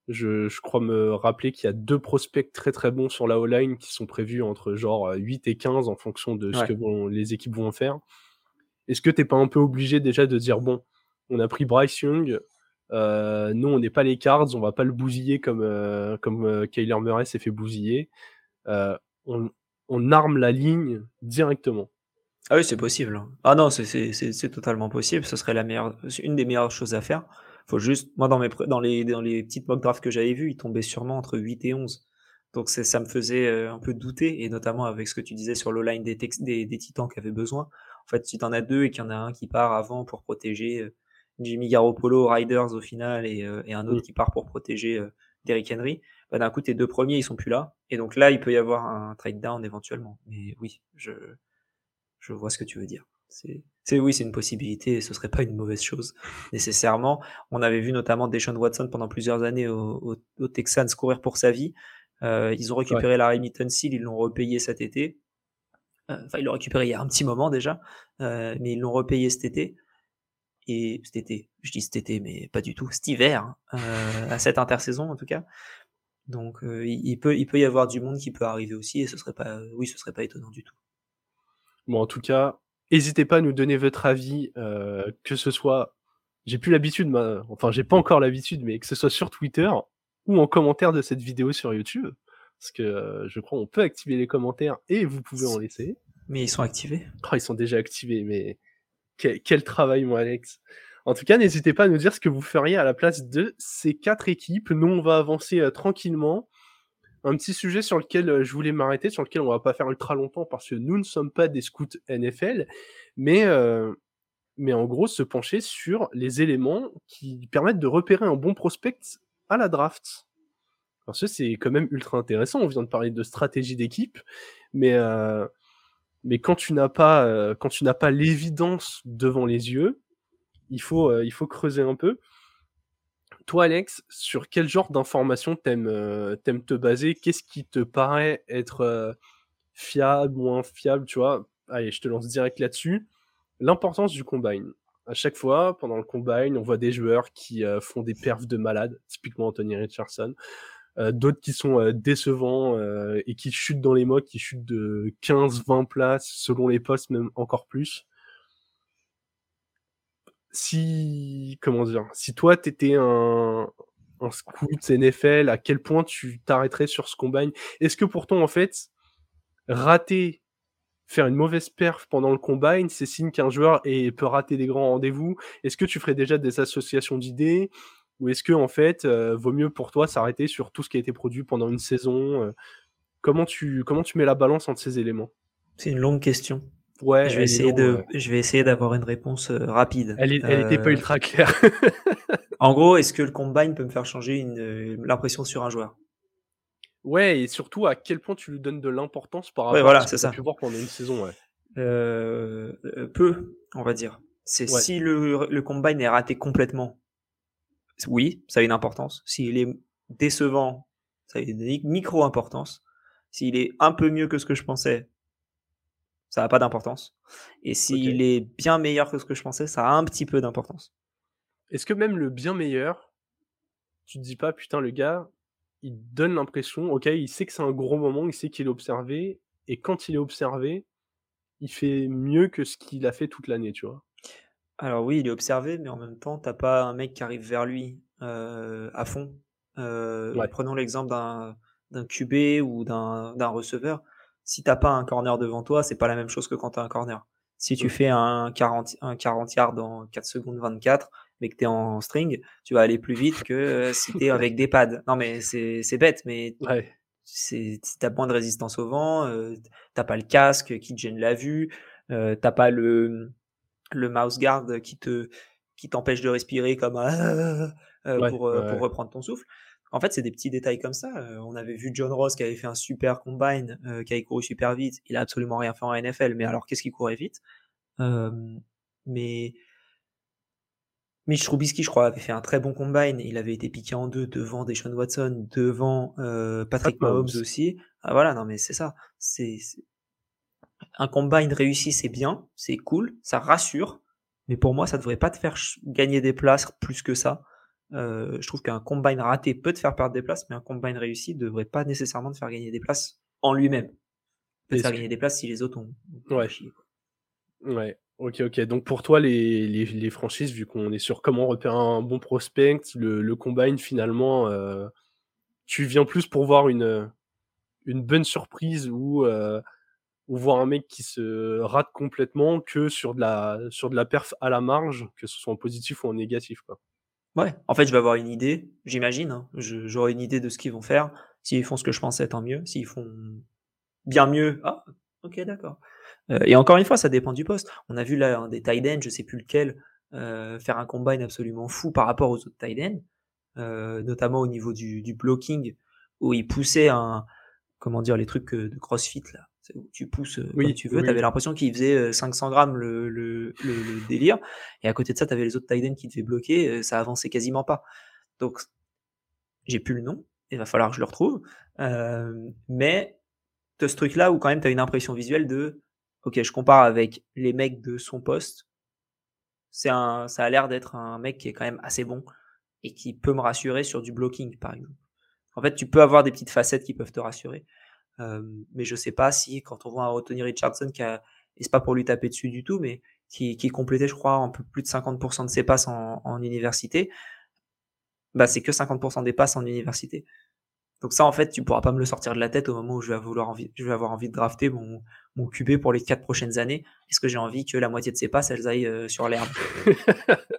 je, crois me rappeler qu'il y a deux prospects très très bons sur la O-line qui sont prévus entre genre 8 et 15 en fonction de ce que les équipes vont faire. Est-ce que t'es pas un peu obligé déjà de dire bon, on a pris Bryce Young, euh, nous on n'est pas les Cards, on va pas le bousiller comme, euh, comme euh, Kyler Murray s'est fait bousiller. On, on, arme la ligne directement. Ah oui, c'est possible. Hein. Ah non, c'est totalement possible. Ce serait la meilleure, une des meilleures choses à faire. Faut juste, moi, dans, mes, dans, les, dans les petites mock drafts que j'avais vues, il tombait sûrement entre 8 et 11. Donc ça me faisait euh, un peu douter, et notamment avec ce que tu disais sur le line des, des, des titans qui avaient besoin. En fait, si tu en as deux et qu'il y en a un qui part avant pour protéger euh, Jimmy Garoppolo, Riders au final, et, euh, et un autre mm. qui part pour protéger Derrick Henry, bah, d'un coup, tes deux premiers, ils sont plus là. Et donc là, il peut y avoir un trade down éventuellement. Mais oui, je, je vois ce que tu veux dire. C'est oui, c'est une possibilité et ce serait pas une mauvaise chose nécessairement. On avait vu notamment Deshaun Watson pendant plusieurs années au, au, Texans courir pour sa vie. Euh, ils ont récupéré la Remington Seal, ils l'ont repayé cet été. Euh, enfin, ils l'ont récupéré il y a un petit moment déjà, euh, mais ils l'ont repayé cet été. Et cet été, je dis cet été, mais pas du tout, cet hiver, hein, à cette intersaison en tout cas. Donc, il, peut, il peut y avoir du monde qui peut arriver aussi, et ce serait pas, oui, ce serait pas étonnant du tout. Bon, en tout cas, N'hésitez pas à nous donner votre avis, euh, que ce soit j'ai plus l'habitude, enfin j'ai pas encore l'habitude, mais que ce soit sur Twitter ou en commentaire de cette vidéo sur YouTube. Parce que euh, je crois on peut activer les commentaires et vous pouvez en laisser. Mais ils sont activés oh, Ils sont déjà activés, mais quel, travail, moi, Alex. En tout cas, n'hésitez pas à nous dire ce que vous feriez à la place de ces quatre équipes. Nous, on va avancer euh, tranquillement. Un petit sujet sur lequel euh, je voulais m'arrêter, sur lequel on va pas faire ultra longtemps parce que nous ne sommes pas des scouts NFL, mais mais en gros se pencher sur les éléments qui permettent de repérer un bon prospect à la draft. Parce que c'est quand même ultra intéressant, on vient de parler de stratégie d'équipe, mais, euh, quand tu n'as pas, euh, l'évidence devant les yeux, il euh, il faut creuser un peu. Toi, Alex, sur quel genre d'informations t'aimes, t'aimes te baser? Qu'est-ce qui te paraît être fiable, moins fiable, tu vois? Allez, je te lance direct là-dessus l'importance du combine. À chaque fois, pendant le combine, on voit des joueurs qui euh, font des perfs de malade, typiquement Anthony Richardson. Euh, d'autres qui sont euh, décevants et qui chutent dans les modes, qui chutent de 15-20 places, selon les postes, même encore plus. Si, comment dire, si toi t'étais un, un scout NFL, à quel point tu t'arrêterais sur ce combine Est-ce que pourtant, en fait, rater faire une mauvaise perf pendant le combine, c'est signe qu'un joueur est, peut rater des grands rendez-vous? Est-ce que tu ferais déjà des associations d'idées? Ou est-ce que en fait, euh, vaut mieux pour toi s'arrêter sur tout ce qui a été produit pendant une saison euh? comment tu comment tu mets la balance entre ces éléments? C'est une longue question. Ouais, je vais essayer de je vais essayer d'avoir une réponse euh, rapide. Elle n'était pas ultra claire. en gros, est-ce que le combine peut me faire changer l'impression sur un joueur? Ouais, et surtout à quel point tu lui donnes de l'importance par rapport voilà, à ce que tu as pu voir pendant une saison. Ouais. Euh, peu, on va dire. C'est si le, le combine est raté complètement, oui, ça a une importance. S'il est décevant, ça a une micro-importance. S'il est un peu mieux que ce que je pensais, ça n'a pas d'importance. Et s'il est bien meilleur que ce que je pensais, ça a un petit peu d'importance. Est-ce que même le bien meilleur, tu te dis pas, putain, le gars, il donne l'impression, ok, il sait que c'est un gros moment, il sait qu'il est observé, et quand il est observé, il fait mieux que ce qu'il a fait toute l'année, tu vois? Alors oui, il est observé, mais en même temps, t'as pas un mec qui arrive vers lui euh, à fond. Euh, prenons l'exemple d'un, d'un QB ou d'un, d'un receveur. Si t'as pas un corner devant toi, c'est pas la même chose que quand t'as un corner. Si tu fais un 40, un 40 yards en 4 secondes 24, mais que tu es en string, tu vas aller plus vite que euh, si tu es avec des pads. Non, mais c'est bête, mais ouais. tu as moins de résistance au vent, euh, t'as pas le casque qui te gêne la vue, euh, t'as pas le, le mouse guard qui te qui t'empêche de respirer comme euh, pour, pour reprendre ton souffle. En fait, c'est des petits détails comme ça. on avait vu John Ross qui avait fait un super combine, qui avait couru super vite. Il a absolument rien fait en NFL, mais alors qu'est-ce qu'il courait vite? Mais Mitch Trubisky, je crois, avait fait un très bon combine. Il avait été piqué en deux devant Deshaun Watson, devant euh, Patrick Mahomes aussi. Ah, voilà, non mais c'est ça. C'est un combine réussi, c'est bien, c'est cool, ça rassure. Mais pour moi, ça devrait pas te faire gagner des places plus que ça. Euh, je trouve qu'un combine raté peut te faire perdre des places, mais un combine réussi devrait pas nécessairement te faire gagner des places en lui-même. Peut te faire gagner des places si les autres ont. Ouais. Ouais. Ok, ok. Donc pour toi, les, les, franchises, vu qu'on est sur comment repérer un bon prospect, le, le combine finalement, euh, tu viens plus pour voir une, une bonne surprise ou, euh, ou voir un mec qui se rate complètement que sur de la, sur de la perf à la marge, que ce soit en positif ou en négatif. Quoi. Ouais, en fait, je vais avoir une idée, j'imagine. Hein. J'aurai une idée de ce qu'ils vont faire. S'ils font ce que je pensais, tant mieux. S'ils font bien mieux, ah, ok, d'accord. Euh, et encore une fois, ça dépend du poste. On a vu là un des tight ends, je sais plus lequel, euh, faire un combine absolument fou par rapport aux autres tight ends, euh, notamment au niveau du, du, blocking, où il poussait un, comment dire, les trucs de CrossFit là. Où tu pousses oui, comme tu veux, tu avais l'impression qu'il faisait 500 grammes le, le, le, délire, et à côté de ça, tu avais les autres tight ends qui devaient bloquer, ça avançait quasiment pas. Donc, j'ai plus le nom, il va falloir que je le retrouve, mais de ce truc-là où quand même tu as une impression visuelle de ok, je compare avec les mecs de son poste, c'est un, ça a l'air d'être un mec qui est quand même assez bon et qui peut me rassurer sur du blocking, par exemple. En fait, tu peux avoir des petites facettes qui peuvent te rassurer. Mais je sais pas si, quand on voit un Tony Richardson qui a et c'est pas pour lui taper dessus du tout, mais qui, qui complétait, je crois, un peu plus de 50% de ses passes en, en université, bah, c'est que 50% des passes en université. Donc ça, en fait, tu pourras pas me le sortir de la tête au moment où je vais, vouloir envie, je vais avoir envie de drafter mon, mon QB pour les quatre prochaines années. Est-ce que j'ai envie que la moitié de ses passes, elles aillent euh, sur l'herbe?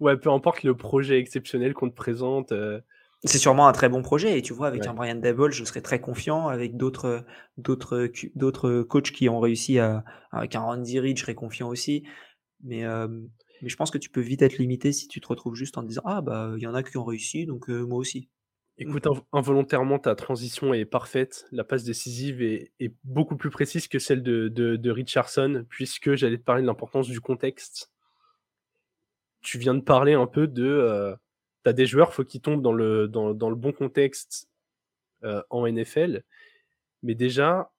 Ouais, peu importe le projet exceptionnel qu'on te présente. Euh, c'est sûrement un très bon projet. Et tu vois, avec un Brian Dable, je serais très confiant. Avec d'autres, d'autres, d'autres coachs qui ont réussi à, avec un Randy Reed, je serais confiant aussi. Mais, euh, mais je pense que tu peux vite être limité si tu te retrouves juste en te disant, ah, bah, il y en a qui ont réussi, donc moi aussi. Écoute, involontairement, ta transition est parfaite. La passe décisive est, beaucoup plus précise que celle de, de, Richardson, puisque j'allais te parler de l'importance du contexte. Tu viens de parler un peu de. Euh, tu des joueurs, faut qu'ils tombent dans le, bon contexte euh, en NFL. Mais déjà,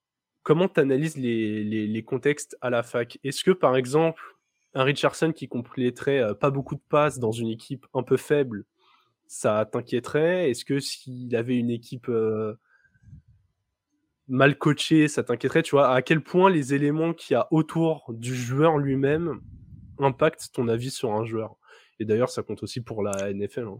comment tu analyses les, contextes à la fac? Est-ce que, par exemple, un Richardson qui compléterait euh, pas beaucoup de passes dans une équipe un peu faible, ça t'inquiéterait? Est-ce que s'il avait une équipe euh, mal coachée, ça t'inquiéterait? Tu vois, à quel point les éléments qu'il y a autour du joueur lui-même impactent ton avis sur un joueur? Et d'ailleurs, ça compte aussi pour la NFL. Hein.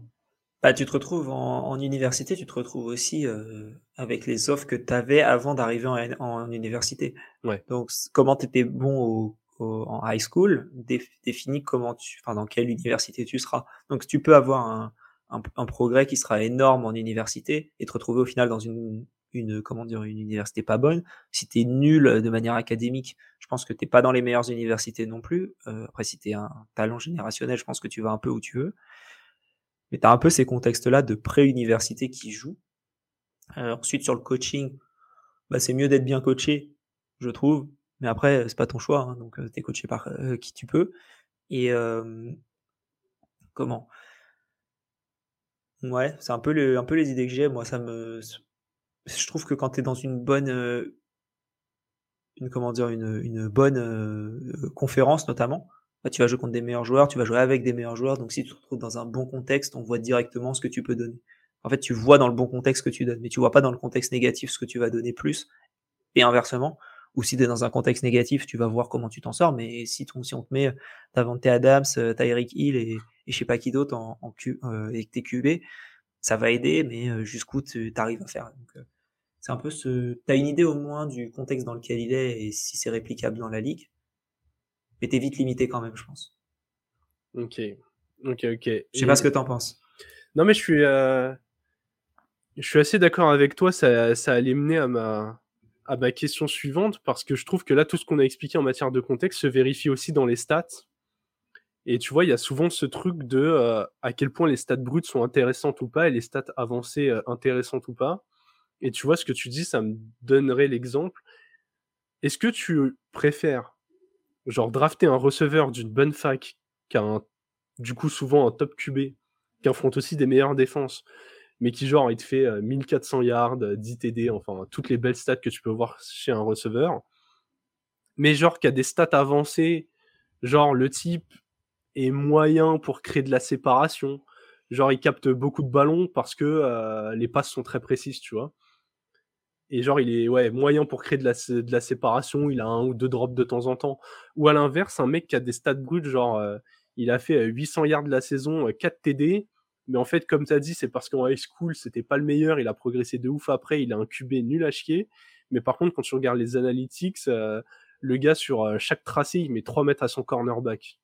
Bah, tu te retrouves en, université, tu te retrouves aussi euh, avec les offres que tu avais avant d'arriver en, université. Ouais. Donc, comment tu étais bon en high school définit comment tu, enfin, dans quelle université tu seras. Donc, tu peux avoir un, un, progrès qui sera énorme en université et te retrouver au final dans une, une comment une université pas bonne. Si tu nul de manière académique, je pense que t'es pas dans les meilleures universités non plus. Euh, après, si tu es un talent générationnel, je pense que tu vas un peu où tu veux. Mais tu un peu ces contextes-là de pré-université qui jouent. Euh, ensuite, sur le coaching, bah, c'est mieux d'être bien coaché, je trouve. Mais après, c'est pas ton choix, hein, donc euh, tu es coaché par qui tu peux. Et comment? Ouais, c'est un peu un peu les idées que j'ai. Moi, ça me je trouve que quand tu es dans une bonne, une comment dire? Une, une bonne, conférence notamment, bah, tu vas jouer contre des meilleurs joueurs, tu vas jouer avec des meilleurs joueurs, donc si tu te retrouves dans un bon contexte, on voit directement ce que tu peux donner. En fait, tu vois dans le bon contexte ce que tu donnes, mais tu vois pas dans le contexte négatif ce que tu vas donner plus et inversement. Ou si tu es dans un contexte négatif, tu vas voir comment tu t'en sors, mais si ton si on te met, tu Adams, Tyreek Hill et et je sais pas qui d'autre en, en Q, euh, avec tes QB, ça va aider, mais euh, jusqu'où tu arrives à faire. Donc, euh, c'est un peu ce. Tu as une idée au moins du contexte dans lequel il est et si c'est réplicable dans la ligue. Mais t'es vite limité quand même, je pense. Ok. Ok, ok. Je sais pas ce que t'en penses. Non, mais je suis. Je suis assez d'accord avec toi. Ça, ça allait mener à ma, à ma question suivante parce que je trouve que là, tout ce qu'on a expliqué en matière de contexte se vérifie aussi dans les stats. Et tu vois, il y a souvent ce truc de euh, à quel point les stats brutes sont intéressantes ou pas et les stats avancées euh, intéressantes ou pas. Et tu vois, ce que tu dis, ça me donnerait l'exemple. Est-ce que tu préfères, genre, drafter un receveur d'une bonne fac qui a un, du coup souvent un top QB, qui affronte aussi des meilleures défenses, mais qui, genre, il te fait 1400 euh, yards, 10 TD, enfin, toutes les belles stats que tu peux voir chez un receveur, mais genre, qui a des stats avancées, genre, le type est moyen pour créer de la séparation. Genre, il capte beaucoup de ballons parce que euh, les passes sont très précises, tu vois. Et genre, il est ouais, moyen pour créer de la, séparation. Il a un ou deux drops de temps en temps. Ou à l'inverse, un mec qui a des stats bruts, genre, euh, il a fait 800 euh, yards de la saison, 4 TD. Mais en fait, comme tu as dit, c'est parce qu'en high school, c'était pas le meilleur. Il a progressé de ouf après. Il a un QB nul à chier. Mais par contre, quand tu regardes les analytics, le gars, sur chaque tracé, il met 3 mètres à son cornerback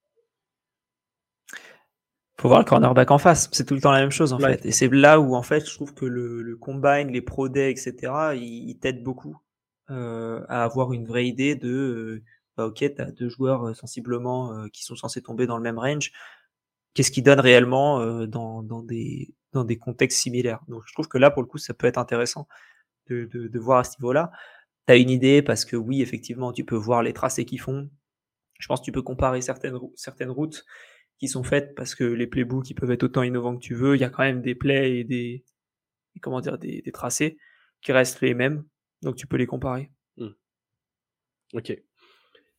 faut voir le cornerback en face. C'est tout le temps la même chose en fait. Et c'est là où en fait je trouve que le, le combine, les pro day, etc. Ils, t'aident beaucoup euh, à avoir une vraie idée de euh, bah, ok, t'as deux joueurs euh, sensiblement euh, qui sont censés tomber dans le même range. Qu'est-ce qu'ils donnent réellement dans, dans des dans des contextes similaires? Donc je trouve que là pour le coup ça peut être intéressant de, de, de voir à ce niveau-là. T'as une idée parce que oui effectivement tu peux voir les tracés qu'ils font. Je pense que tu peux comparer certaines certaines routes qui sont faites parce que les playbooks ils peuvent être autant innovants que tu veux. Il y a quand même des plays et des comment dire des, tracés qui restent les mêmes, donc tu peux les comparer. Hmm. Ok.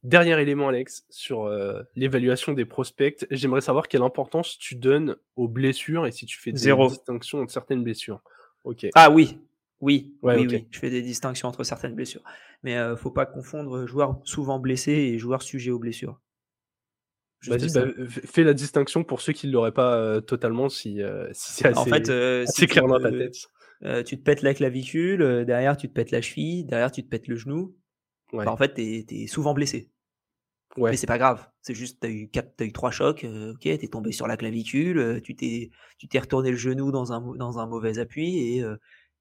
Dernier élément, Alex, sur euh, l'évaluation des prospects. J'aimerais savoir quelle importance tu donnes aux blessures et si tu fais des distinctions entre certaines blessures. Ok. Ah oui. Oui, Ouais, oui, oui, je fais des distinctions entre certaines blessures. Mais euh, faut pas confondre joueur souvent blessé et joueur sujet aux blessures. Vas-y, bah, f- fais la distinction pour ceux qui ne l'auraient pas euh, totalement, si, euh, si c'est assez, en fait, euh, si assez tu clair dans te- ta tête. euh, tu te pètes la clavicule, euh, derrière tu te pètes la cheville, derrière tu te pètes le genou. Ouais. Bah, en fait, t'es es souvent blessé. Ouais. Mais c'est pas grave. C'est juste, t'as eu quatre, t'as eu trois chocs. euh, ok, t'es tombé sur la clavicule, euh, tu t'es, tu t'es retourné le genou dans un, dans un mauvais appui et, euh,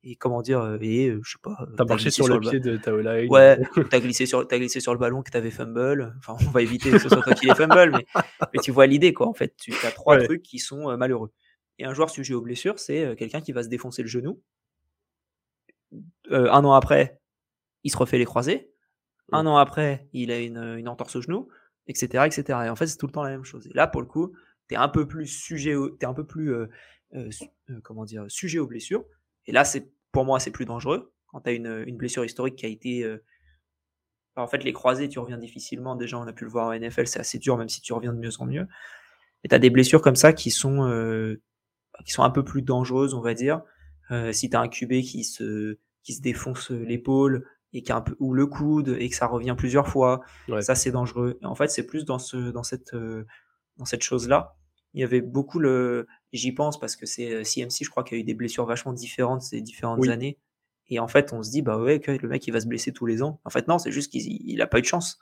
et comment dire, euh, et euh, je sais pas. euh, T'as marché sur le pied de Tao Lai. Ouais, t'as glissé sur, t'as glissé sur le ballon que t'avais fumble. Enfin, on va éviter que ce soit toi qui les fumble, mais, mais tu vois l'idée, quoi. En fait, tu as trois Ouais. trucs qui sont malheureux. Et un joueur sujet aux blessures, c'est quelqu'un qui va se défoncer le genou. Euh, un an après, il se refait les croisés. Un an après, il a une, une entorse au genou, etc., etc. Et en fait, c'est tout le temps la même chose. Et là, pour le coup, t'es un peu plus sujet, au, t'es un peu plus, euh, euh, euh, comment dire, sujet aux blessures. Et là, c'est, pour moi, c'est plus dangereux quand t'as une, une blessure historique qui a été, euh, enfin, en fait, les croisés, tu reviens difficilement. Déjà, on a pu le voir en NFL, c'est assez dur, même si tu reviens de mieux en mieux. Et t'as des blessures comme ça qui sont, euh, qui sont un peu plus dangereuses, on va dire. Euh, si t'as un QB qui se, qui se défonce l'épaule et qui a un peu, ou le coude et que ça revient plusieurs fois, Ouais. ça c'est dangereux. Et en fait, c'est plus dans ce, dans cette, dans cette chose-là. Il y avait beaucoup le, j'y pense parce que c'est euh, CMC, je crois qu'il y a eu des blessures vachement différentes ces différentes Oui. années. Et en fait, on se dit, bah ouais, que le mec il va se blesser tous les ans. En fait, non, c'est juste qu'il il a pas eu de chance.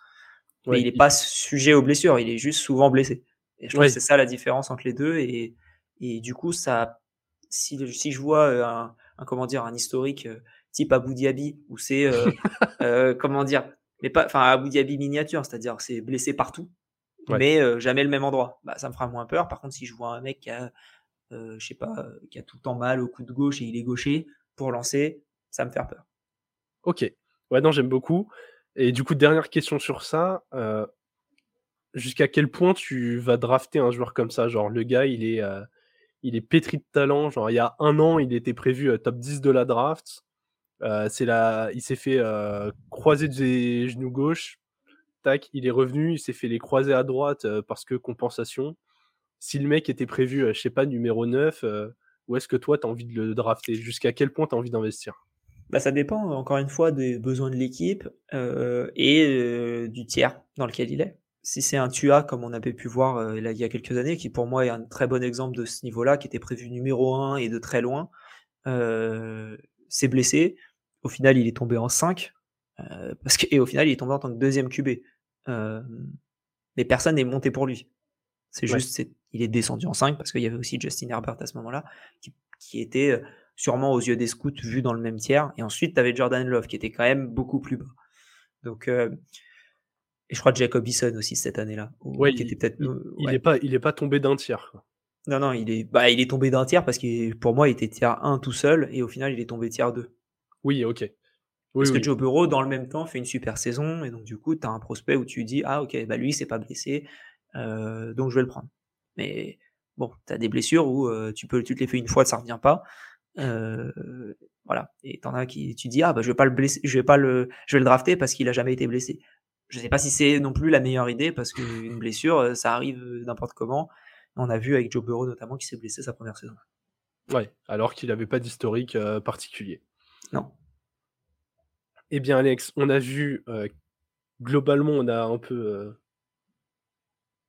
Ouais, mais il est il- pas sujet aux blessures, il est juste souvent blessé. Et je trouve Ouais. que c'est ça la différence entre les deux. Et, et du coup, ça, si, si je vois euh, un, un, comment dire, un historique euh, type Abu Dhabi, où c'est, euh, euh, comment dire, mais pas, enfin, Abu Dhabi miniature, c'est-à-dire c'est blessé partout, Ouais. mais euh, jamais le même endroit. Bah, ça me fera moins peur. Par contre, si je vois un mec qui a, euh, je sais pas, euh, qui a tout le temps mal au coup de gauche et il est gaucher pour lancer, ça me fait peur. Ok. Ouais, non, j'aime beaucoup. Et du coup, dernière question sur ça. euh, Jusqu'à quel point tu vas drafter un joueur comme ça? Genre, le gars, il est, il est pétri de talent. Genre, il y a un an, il était prévu top 10 de la draft. C'est la... Il s'est fait croiser des genoux gauche. Tac, il est revenu. Il s'est fait les croiser à droite parce que compensation. Si le mec était prévu, je sais pas, numéro 9, euh, où est-ce que toi, tu as envie de le drafter? Jusqu'à quel point tu as envie d'investir? Bah, ça dépend encore une fois des besoins de l'équipe euh, et euh, du tiers dans lequel il est. Si c'est un Tua, comme on avait pu voir il y a quelques années, qui pour moi est un très bon exemple de ce niveau-là, qui était prévu numéro 1 et de très loin, s'est blessé. Au final, il est tombé en 5. euh, parce que, et au final, il est tombé en tant que deuxième QB. Mais personne n'est monté pour lui. C'est Ouais. juste, c'est, il est descendu en 5 parce qu'il y avait aussi Justin Herbert à ce moment-là, qui, qui était euh, sûrement aux yeux des scouts vu dans le même tiers. Et ensuite, tu avais Jordan Love qui était quand même beaucoup plus bas. Donc, euh, et je crois Jacob Eason aussi cette année-là. ou- Ouais, qui il- était peut-être. Il, euh, il ouais. est pas, il est pas tombé d'un tiers. quoi. Non, non, il est, bah, il est tombé d'un tiers parce que pour moi, il était tiers 1 tout seul et au final, il est tombé tiers 2. Oui, ok. Oui, Parce oui. que Joe Burrow, dans le même temps, fait une super saison et donc du coup, tu as un prospect où tu dis Ah, ok, bah lui, c'est pas blessé, euh, donc je vais le prendre. Mais bon, tu as des blessures où euh, tu, peux, tu te les fais une fois, ça revient pas. Euh, voilà. Et t'en as qui, tu dis Ah, bah je vais pas le blesser, je vais pas le, je vais le drafter parce qu'il a jamais été blessé. Je sais pas si c'est non plus la meilleure idée parce qu'une blessure, ça arrive n'importe comment. On a vu avec Joe Burrow notamment qui s'est blessé sa première saison. Ouais, alors qu'il n'avait pas d'historique euh, particulier. Non. Eh bien, Alex, on a vu, globalement, on a un peu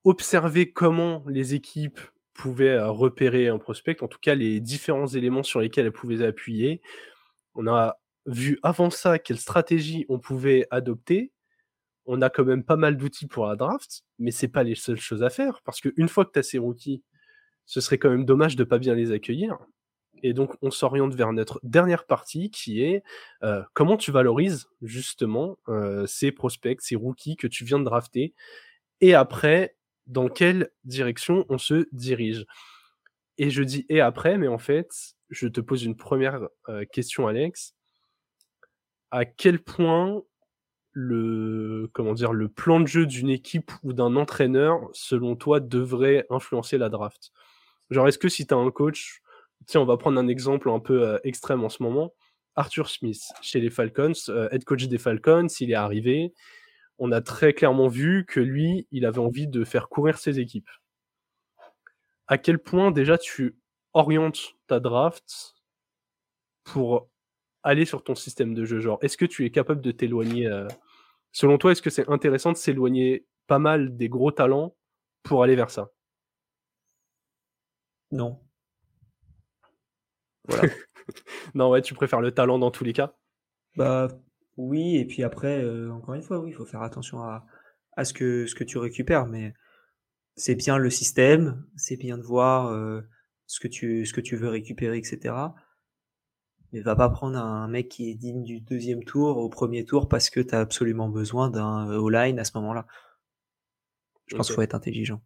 observé comment les équipes pouvaient euh, repérer un prospect, en tout cas les différents éléments sur lesquels elles pouvaient appuyer. On a vu avant ça quelle stratégie on pouvait adopter. On a quand même pas mal d'outils pour la draft, mais c'est pas les seules choses à faire, parce qu'une fois que tu as ces rookies, ce serait quand même dommage de pas bien les accueillir. Et donc, on s'oriente vers notre dernière partie qui est euh, comment tu valorises justement euh, ces prospects, ces rookies que tu viens de drafter. Et après, dans quelle direction on se dirige. Et je dis et après, mais en fait, je te pose une première euh, question, Alex. À quel point le comment dire le plan de jeu d'une équipe ou d'un entraîneur, selon toi, devrait influencer la draft? Genre, est-ce que si tu as un coach, tiens, on va prendre un exemple un peu euh, extrême en ce moment, Arthur Smith chez les Falcons, euh, head coach des Falcons, il est arrivé, on a très clairement vu que lui, il avait envie de faire courir ses équipes. À quel point déjà tu orientes ta draft pour aller sur ton système de jeu? Genre, est-ce que tu es capable de t'éloigner euh, Selon toi, est-ce que c'est intéressant de s'éloigner pas mal des gros talents pour aller vers ça? Non. Voilà. non, ouais, tu préfères le talent dans tous les cas? Bah oui, et puis après, euh, encore une fois, oui, il faut faire attention à, à ce, que, ce que tu récupères, mais c'est bien le système, c'est bien de voir euh, ce, que tu, ce que tu veux récupérer, etc. Mais va pas prendre un mec qui est digne du deuxième tour au premier tour parce que tu as absolument besoin d'un all-line à ce moment-là. Je pense qu'il faut être intelligent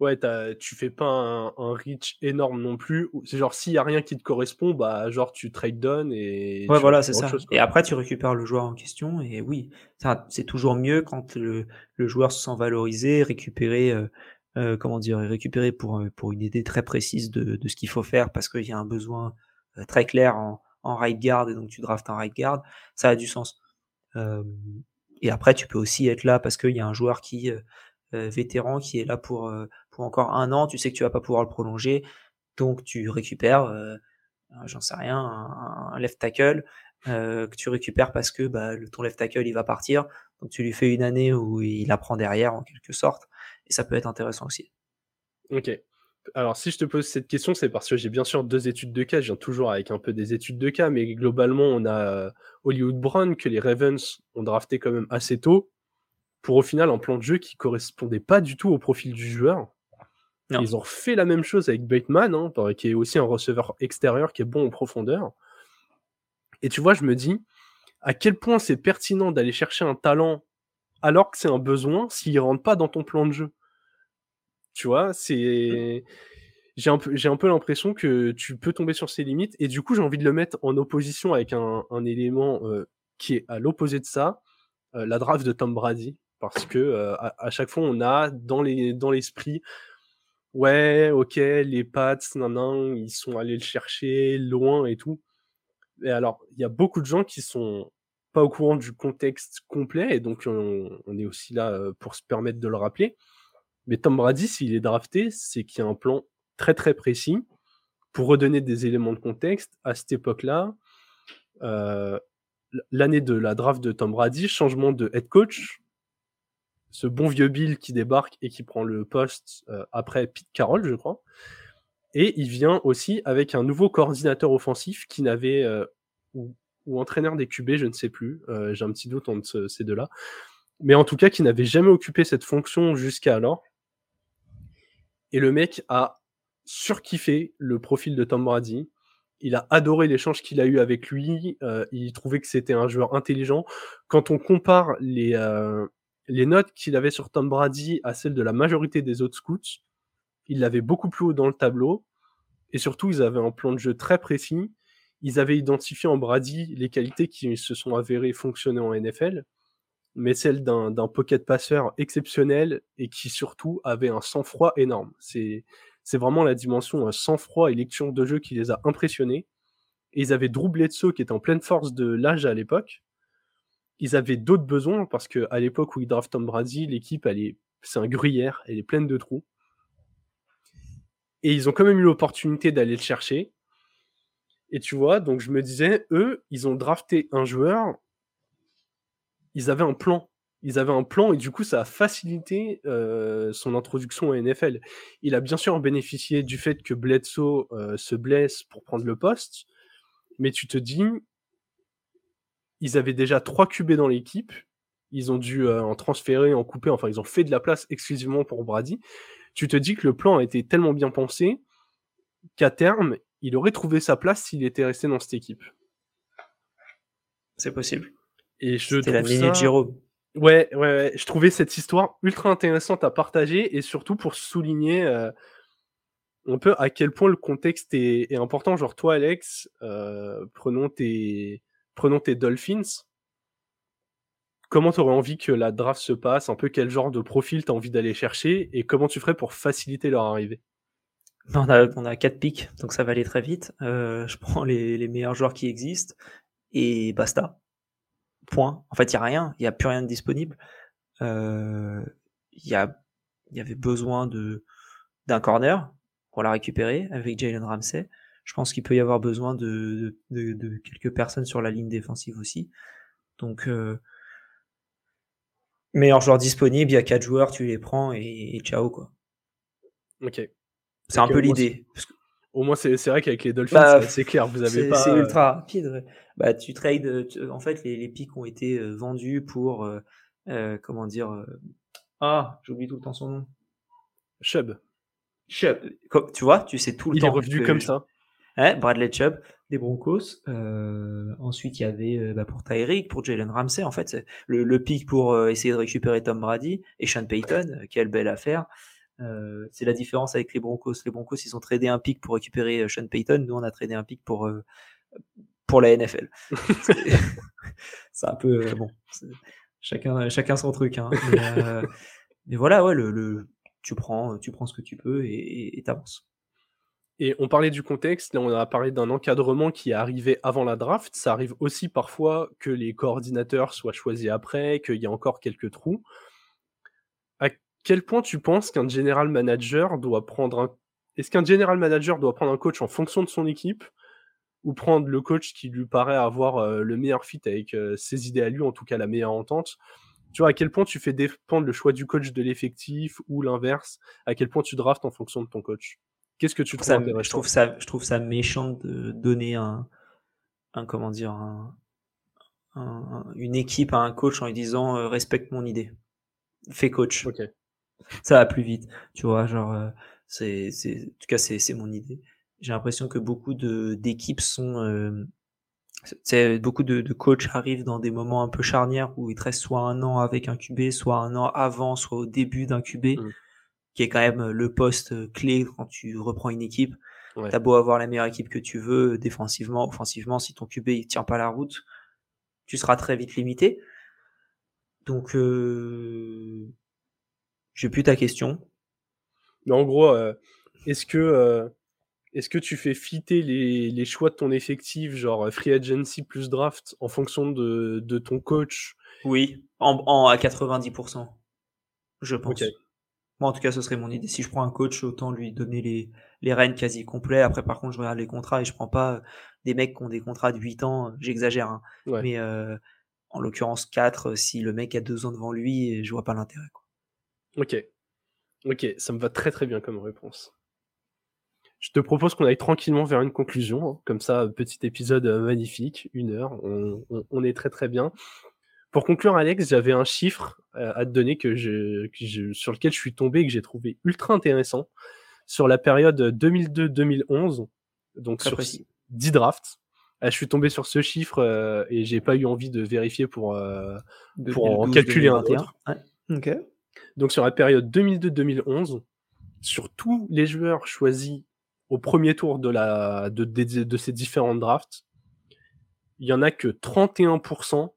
ouais, tu fais pas un, reach énorme non plus. C'est genre, s'il y a rien qui te correspond, bah, genre, tu trade down et. Ouais, voilà, c'est ça. et après, tu récupères le joueur en question. Et oui, c'est toujours mieux quand le, joueur se sent valorisé, récupéré, euh, euh, comment dire, récupéré pour, euh, pour une idée très précise de, ce qu'il faut faire parce qu'il y a un besoin très clair en, en right guard et donc tu draftes un right guard. Ça a du sens. et après, tu peux aussi être là parce qu'il y a un joueur qui. vétéran qui est là pour, encore un an, tu sais que tu vas pas pouvoir le prolonger, donc tu récupères, euh, j'en sais rien, un, left tackle euh, que tu récupères parce que bah, ton left tackle il va partir, donc tu lui fais une année où il apprend derrière en quelque sorte, et ça peut être intéressant aussi. Ok. Alors, si je te pose cette question, c'est parce que j'ai bien sûr deux études de cas. Je viens toujours avec un peu des études de cas, mais globalement, on a euh, Hollywood Brown que les Ravens ont drafté quand même assez tôt, pour au final un plan de jeu qui correspondait pas du tout au profil du joueur. Ils ont fait la même chose avec Bateman, hein, qui est aussi un receveur extérieur qui est bon en profondeur. Et tu vois, je me dis à quel point c'est pertinent d'aller chercher un talent alors que c'est un besoin s'il ne rentre pas dans ton plan de jeu. Tu vois, c'est. J'ai un peu, j'ai un peu l'impression que tu peux tomber sur ses limites et du coup j'ai envie de le mettre en opposition avec un, élément euh, qui est à l'opposé de ça, euh, la draft de Tom Brady, parce que euh, à, chaque fois on a dans les dans l'esprit ouais, ok, les Pats, nan, ils sont allés le chercher loin et tout. Et alors, il y a beaucoup de gens qui sont pas au courant du contexte complet, et donc on, est aussi là pour se permettre de le rappeler. Mais Tom Brady, s'il est drafté, c'est qu'il y a un plan très très précis pour redonner des éléments de contexte. À cette époque-là, l'année de la draft de Tom Brady, changement de head coach, ce bon vieux Bill qui débarque et qui prend le poste euh, après Pete Carroll, je crois. Et il vient aussi avec un nouveau coordinateur offensif qui n'avait, euh, ou, entraîneur des QB, je ne sais plus, euh, j'ai un petit doute entre ces deux-là, mais en tout cas qui n'avait jamais occupé cette fonction jusqu'à alors. Et le mec a surkiffé le profil de Tom Brady. Il a adoré l'échange qu'il a eu avec lui. il trouvait que c'était un joueur intelligent. Quand on compare les, les notes qu'il avait sur Tom Brady à celles de la majorité des autres scouts, il l'avait beaucoup plus haut dans le tableau. Et surtout, ils avaient un plan de jeu très précis. Ils avaient identifié en Brady les qualités qui se sont avérées fonctionner en NFL, mais celles d'un pocket passeur exceptionnel et qui surtout avait un sang-froid énorme. C'est vraiment la dimension sang-froid et lecture de jeu qui les a impressionnés. Et ils avaient Drew Bledsoe qui était en pleine force de l'âge à l'époque, ils avaient d'autres besoins parce que à l'époque où ils draftent Tom Brady, l'équipe, elle est, c'est un gruyère, elle est pleine de trous. Et ils ont quand même eu l'opportunité d'aller le chercher. Et tu vois, donc je me disais, eux, ils ont drafté un joueur, ils avaient un plan. Ils avaient un plan et du coup, ça a facilité euh, son introduction à NFL. Il a bien sûr bénéficié du fait que Bledsoe euh, se blesse pour prendre le poste, mais tu te dis, ils avaient déjà trois QB dans l'équipe. Ils ont dû euh, en transférer, en couper, enfin, ils ont fait de la place exclusivement pour Brady. Tu te dis que le plan a été tellement bien pensé qu'à terme, il aurait trouvé sa place s'il était resté dans cette équipe. C'est possible. Et je C'était la ça... Ouais, ouais, ouais, je trouvais cette histoire ultra intéressante à partager et surtout pour souligner euh, un peu à quel point le contexte est, important. Genre toi, Alex, euh, prenons tes, prenons tes Dolphins. Comment tu aurais envie que la draft se passe? Un peu quel genre de profil tu as envie d'aller chercher? Et comment tu ferais pour faciliter leur arrivée? On a, on a quatre pics, donc ça va aller très vite. Euh, je prends les, meilleurs joueurs qui existent et basta. Point. En fait, il n'y a rien, il n'y a plus rien de disponible. Euh, il y, y avait besoin d'un corner, on l'a récupéré avec Jalen Ramsey. Je pense qu'il peut y avoir besoin de, de, quelques personnes sur la ligne défensive aussi. Donc, euh, meilleur joueur disponible, il y a quatre joueurs, tu les prends et, ciao quoi. Ok. C'est un peu l'idée. Au moins, c'est vrai qu'avec les Dolphins, bah, c'est clair, vous avez pas. C'est ultra rapide. Bah, tu trades. en fait, les, les pics ont été euh, vendus pour. Euh, euh, comment dire Ah, j'oublie tout le temps son nom. Chubb. Chubb. tu vois, tu sais tout le temps. Il est revenu comme ça. Bradley Chubb des Broncos. ensuite, il y avait bah, pour Tyreek, pour Jalen Ramsey. En fait, le, le pic pour essayer de récupérer Tom Brady et Sean Payton. quelle belle affaire. Euh, c'est la différence avec les Broncos. Les Broncos, ils ont tradé un pic pour récupérer euh, Sean Payton. Nous, on a tradé un pic pour, euh, pour la NFL. c'est un peu bon. Chacun, chacun son truc. Hein. Mais, voilà, ouais, le, tu prends, tu prends ce que tu peux et t'avances. Et on parlait du contexte, là on a parlé d'un encadrement qui est arrivé avant la draft. Ça arrive aussi parfois que les coordinateurs soient choisis après, qu'il y a encore quelques trous. Quel point tu penses qu'un general manager doit prendre un... Est-ce qu'un general manager doit prendre un coach en fonction de son équipe ou prendre le coach qui lui paraît avoir euh, le meilleur fit avec euh, ses idées à lui, en tout cas la meilleure entente? Tu vois, à quel point tu fais dépendre le choix du coach de l'effectif ou l'inverse? À quel point tu draftes en fonction de ton coach? Qu'est-ce que tu trouves ça, je trouve ça, je trouve ça méchant de donner un, un comment dire, une équipe à un coach en lui disant euh, respecte mon idée, fais coach. Ok ça va plus vite. Tu vois, genre, euh, c'est, c'est, en tout cas, c'est, c'est mon idée. J'ai l'impression que beaucoup de, d'équipes sont, euh, c'est, beaucoup de, de coachs arrivent dans des moments un peu charnières où ils te restent soit un an avec un QB, soit un an avant, soit au début d'un QB, mmh. Qui est quand même le poste clé quand tu reprends une équipe. T'as beau avoir la meilleure équipe que tu veux, défensivement, offensivement, si ton QB il tient pas la route, tu seras très vite limité. Donc, euh, j'ai plus ta question. Mais en gros, euh, est-ce que, euh, est-ce que tu fais fitter les, les, choix de ton effectif, genre free agency plus draft, en fonction de, de ton coach? Oui, en, en, à 90%, je pense. Moi, en tout cas, ce serait mon idée. Si je prends un coach, autant lui donner les, les rênes quasi complets. Après, par contre, je regarde les contrats et je prends pas des mecs qui ont des contrats de 8 ans. J'exagère. Hein. Mais euh, en l'occurrence, 4, si le mec a 2 ans devant lui, je vois pas l'intérêt. Ok. Ok, ça me va très très bien comme réponse. Je te propose qu'on aille tranquillement vers une conclusion. Hein. Comme ça, petit épisode euh, magnifique, une heure, on, est très très bien. Pour conclure, Alex, j'avais un chiffre euh, à te donner que je, sur lequel je suis tombé et que j'ai trouvé ultra intéressant. Sur la période 2002-2011, donc sur 10 drafts, euh, je suis tombé sur ce chiffre et j'ai pas eu envie de vérifier pour, pour en calculer un autre. Ok. Donc sur la période 2002-2011, sur tous les joueurs choisis au premier tour de, la, de, de, ces différentes drafts, il y en a que 31%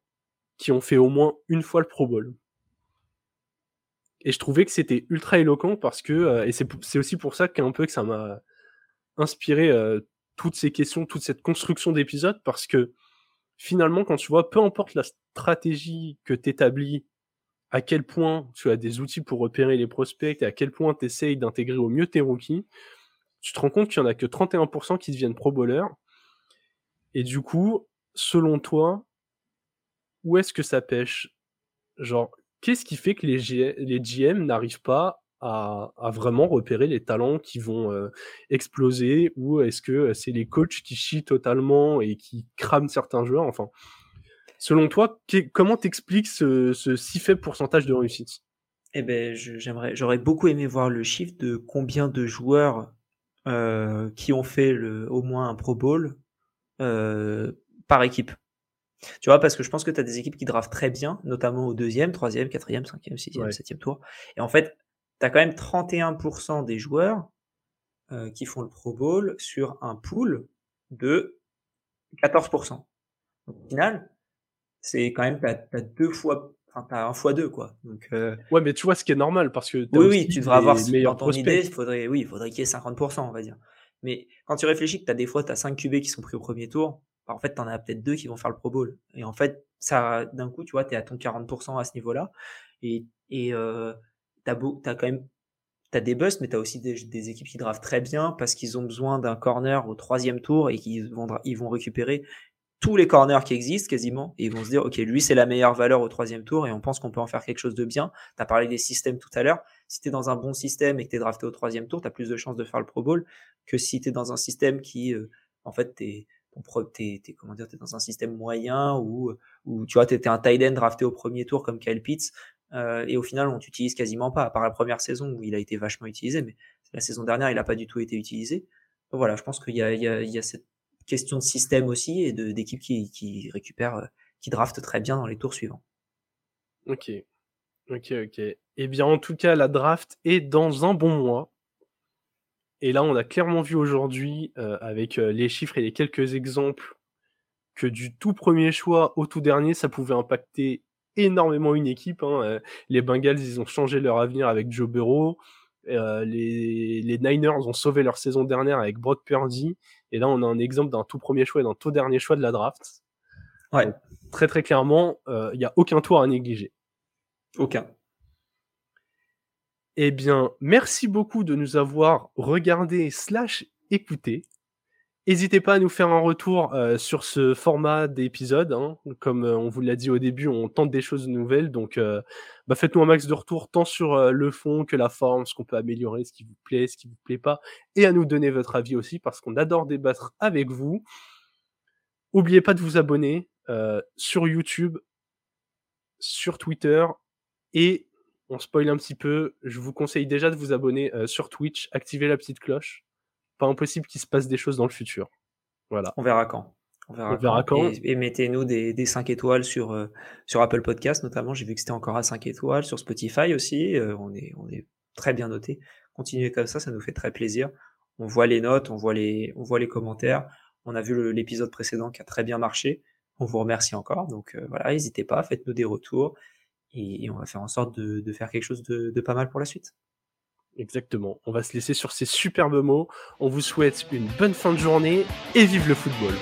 qui ont fait au moins une fois le Pro Bowl. Et je trouvais que c'était ultra éloquent parce que, euh, et c'est aussi pour ça qu'un peu que ça m'a inspiré euh, toutes ces questions, toute cette construction d'épisodes, parce que finalement, quand tu vois, peu importe la stratégie que tu établis à quel point tu as des outils pour repérer les prospects et à quel point tu essayes d'intégrer au mieux tes rookies, tu te rends compte qu'il n'y en a que 31% qui deviennent pro bowlers. Et du coup, selon toi, où est-ce que ça pêche? Genre, qu'est-ce qui fait que les, GM n'arrivent pas à, vraiment repérer les talents qui vont euh, exploser? Ou est-ce que c'est les coachs qui chient totalement et qui crament certains joueurs? Enfin, Selon toi, comment t'expliques ce, si faible pourcentage de réussite? Eh ben, j'aimerais, j'aurais beaucoup aimé voir le chiffre de combien de joueurs euh, qui ont fait au moins un Pro Bowl euh, par équipe. Tu vois, parce que je pense que tu as des équipes qui draftent très bien, notamment au deuxième, troisième, quatrième, cinquième, sixième, septième tour. Et en fait, tu as quand même 31% des joueurs euh, qui font le Pro Bowl sur un pool de 14%. au final, c'est quand même, t'as deux fois, enfin, t'as un fois deux, quoi. Donc, euh... Ouais, mais tu vois, ce qui est normal, parce que oui, oui, tu devrais avoir dans ton idée, il faudrait, oui, il faudrait qu'il y ait 50%, on va dire. Mais quand tu réfléchis que t'as des fois, t'as 5 QB qui sont pris au premier tour, en fait, t'en as peut-être deux qui vont faire le Pro Bowl. Et en fait, ça, d'un coup, tu vois, t'es à ton 40% à ce niveau-là. Et, et euh, beau, t'as quand même tu as des busts, mais tu as aussi des, équipes qui draftent très bien parce qu'ils ont besoin d'un corner au troisième tour et qu'ils vont, récupérer tous les corners qui existent quasiment et ils vont se dire, OK, lui, c'est la meilleure valeur au troisième tour et on pense qu'on peut en faire quelque chose de bien. Tu as parlé des systèmes tout à l'heure. Si tu es dans un bon système et que tu es drafté au troisième tour, tu as plus de chances de faire le Pro Bowl que si tu es dans un système qui, euh, en fait, tu es, comment dire, es dans un système moyen où tu vois, tu étais un tight end drafté au premier tour comme Kyle Pitts euh, et au final, on t'utilise quasiment pas, à part la première saison où il a été vachement utilisé, mais la saison dernière, il n'a pas du tout été utilisé. Voilà, je pense qu'il y a, il y, a, cette question de système aussi et d'équipe qui, qui récupère, euh, qui draft très bien dans les tours suivants. Ok. Ok, ok. Eh bien, en tout cas, la draft est dans un bon mois. Et là, on a clairement vu aujourd'hui, euh, avec euh, les chiffres et les quelques exemples, que du tout premier choix au tout dernier, ça pouvait impacter énormément une équipe. Hein. Les Bengals, ils ont changé leur avenir avec Joe Burrow. les, les, Niners ont sauvé leur saison dernière avec Brock Purdy. Et là, on a un exemple d'un tout premier choix et d'un tout dernier choix de la draft. Ouais. très très clairement, il n'y a aucun tour à négliger. Aucun. Eh bien, merci beaucoup de nous avoir regardé slash écouté. N'hésitez pas à nous faire un retour euh, sur ce format d'épisode. Hein. Comme euh, on vous l'a dit au début, on tente des choses nouvelles. Donc, euh, bah, faites-nous un max de retours tant sur le fond que la forme, ce qu'on peut améliorer, ce qui vous plaît, ce qui vous plaît pas. Et à nous donner votre avis aussi parce qu'on adore débattre avec vous. N'oubliez pas de vous abonner sur YouTube, sur Twitter et on spoil un petit peu. Je vous conseille déjà de vous abonner sur Twitch, activer la petite cloche pas impossible qu'il se passe des choses dans le futur. Voilà. On verra quand. On verra, quand. Et, mettez-nous des, des, 5 étoiles sur, euh, sur Apple Podcast, notamment. J'ai vu que c'était encore à 5 étoiles. Sur Spotify aussi. Euh, on, est, on est très bien noté. Continuez comme ça, ça nous fait très plaisir. On voit les notes, on voit les, on voit les commentaires. On a vu l'épisode précédent qui a très bien marché. On vous remercie encore. Donc euh, voilà, n'hésitez pas, faites-nous des retours. Et, on va faire en sorte de, faire quelque chose de pas mal pour la suite. Exactement. On va se laisser sur ces superbes mots. On vous souhaite une bonne fin de journée et vive le football.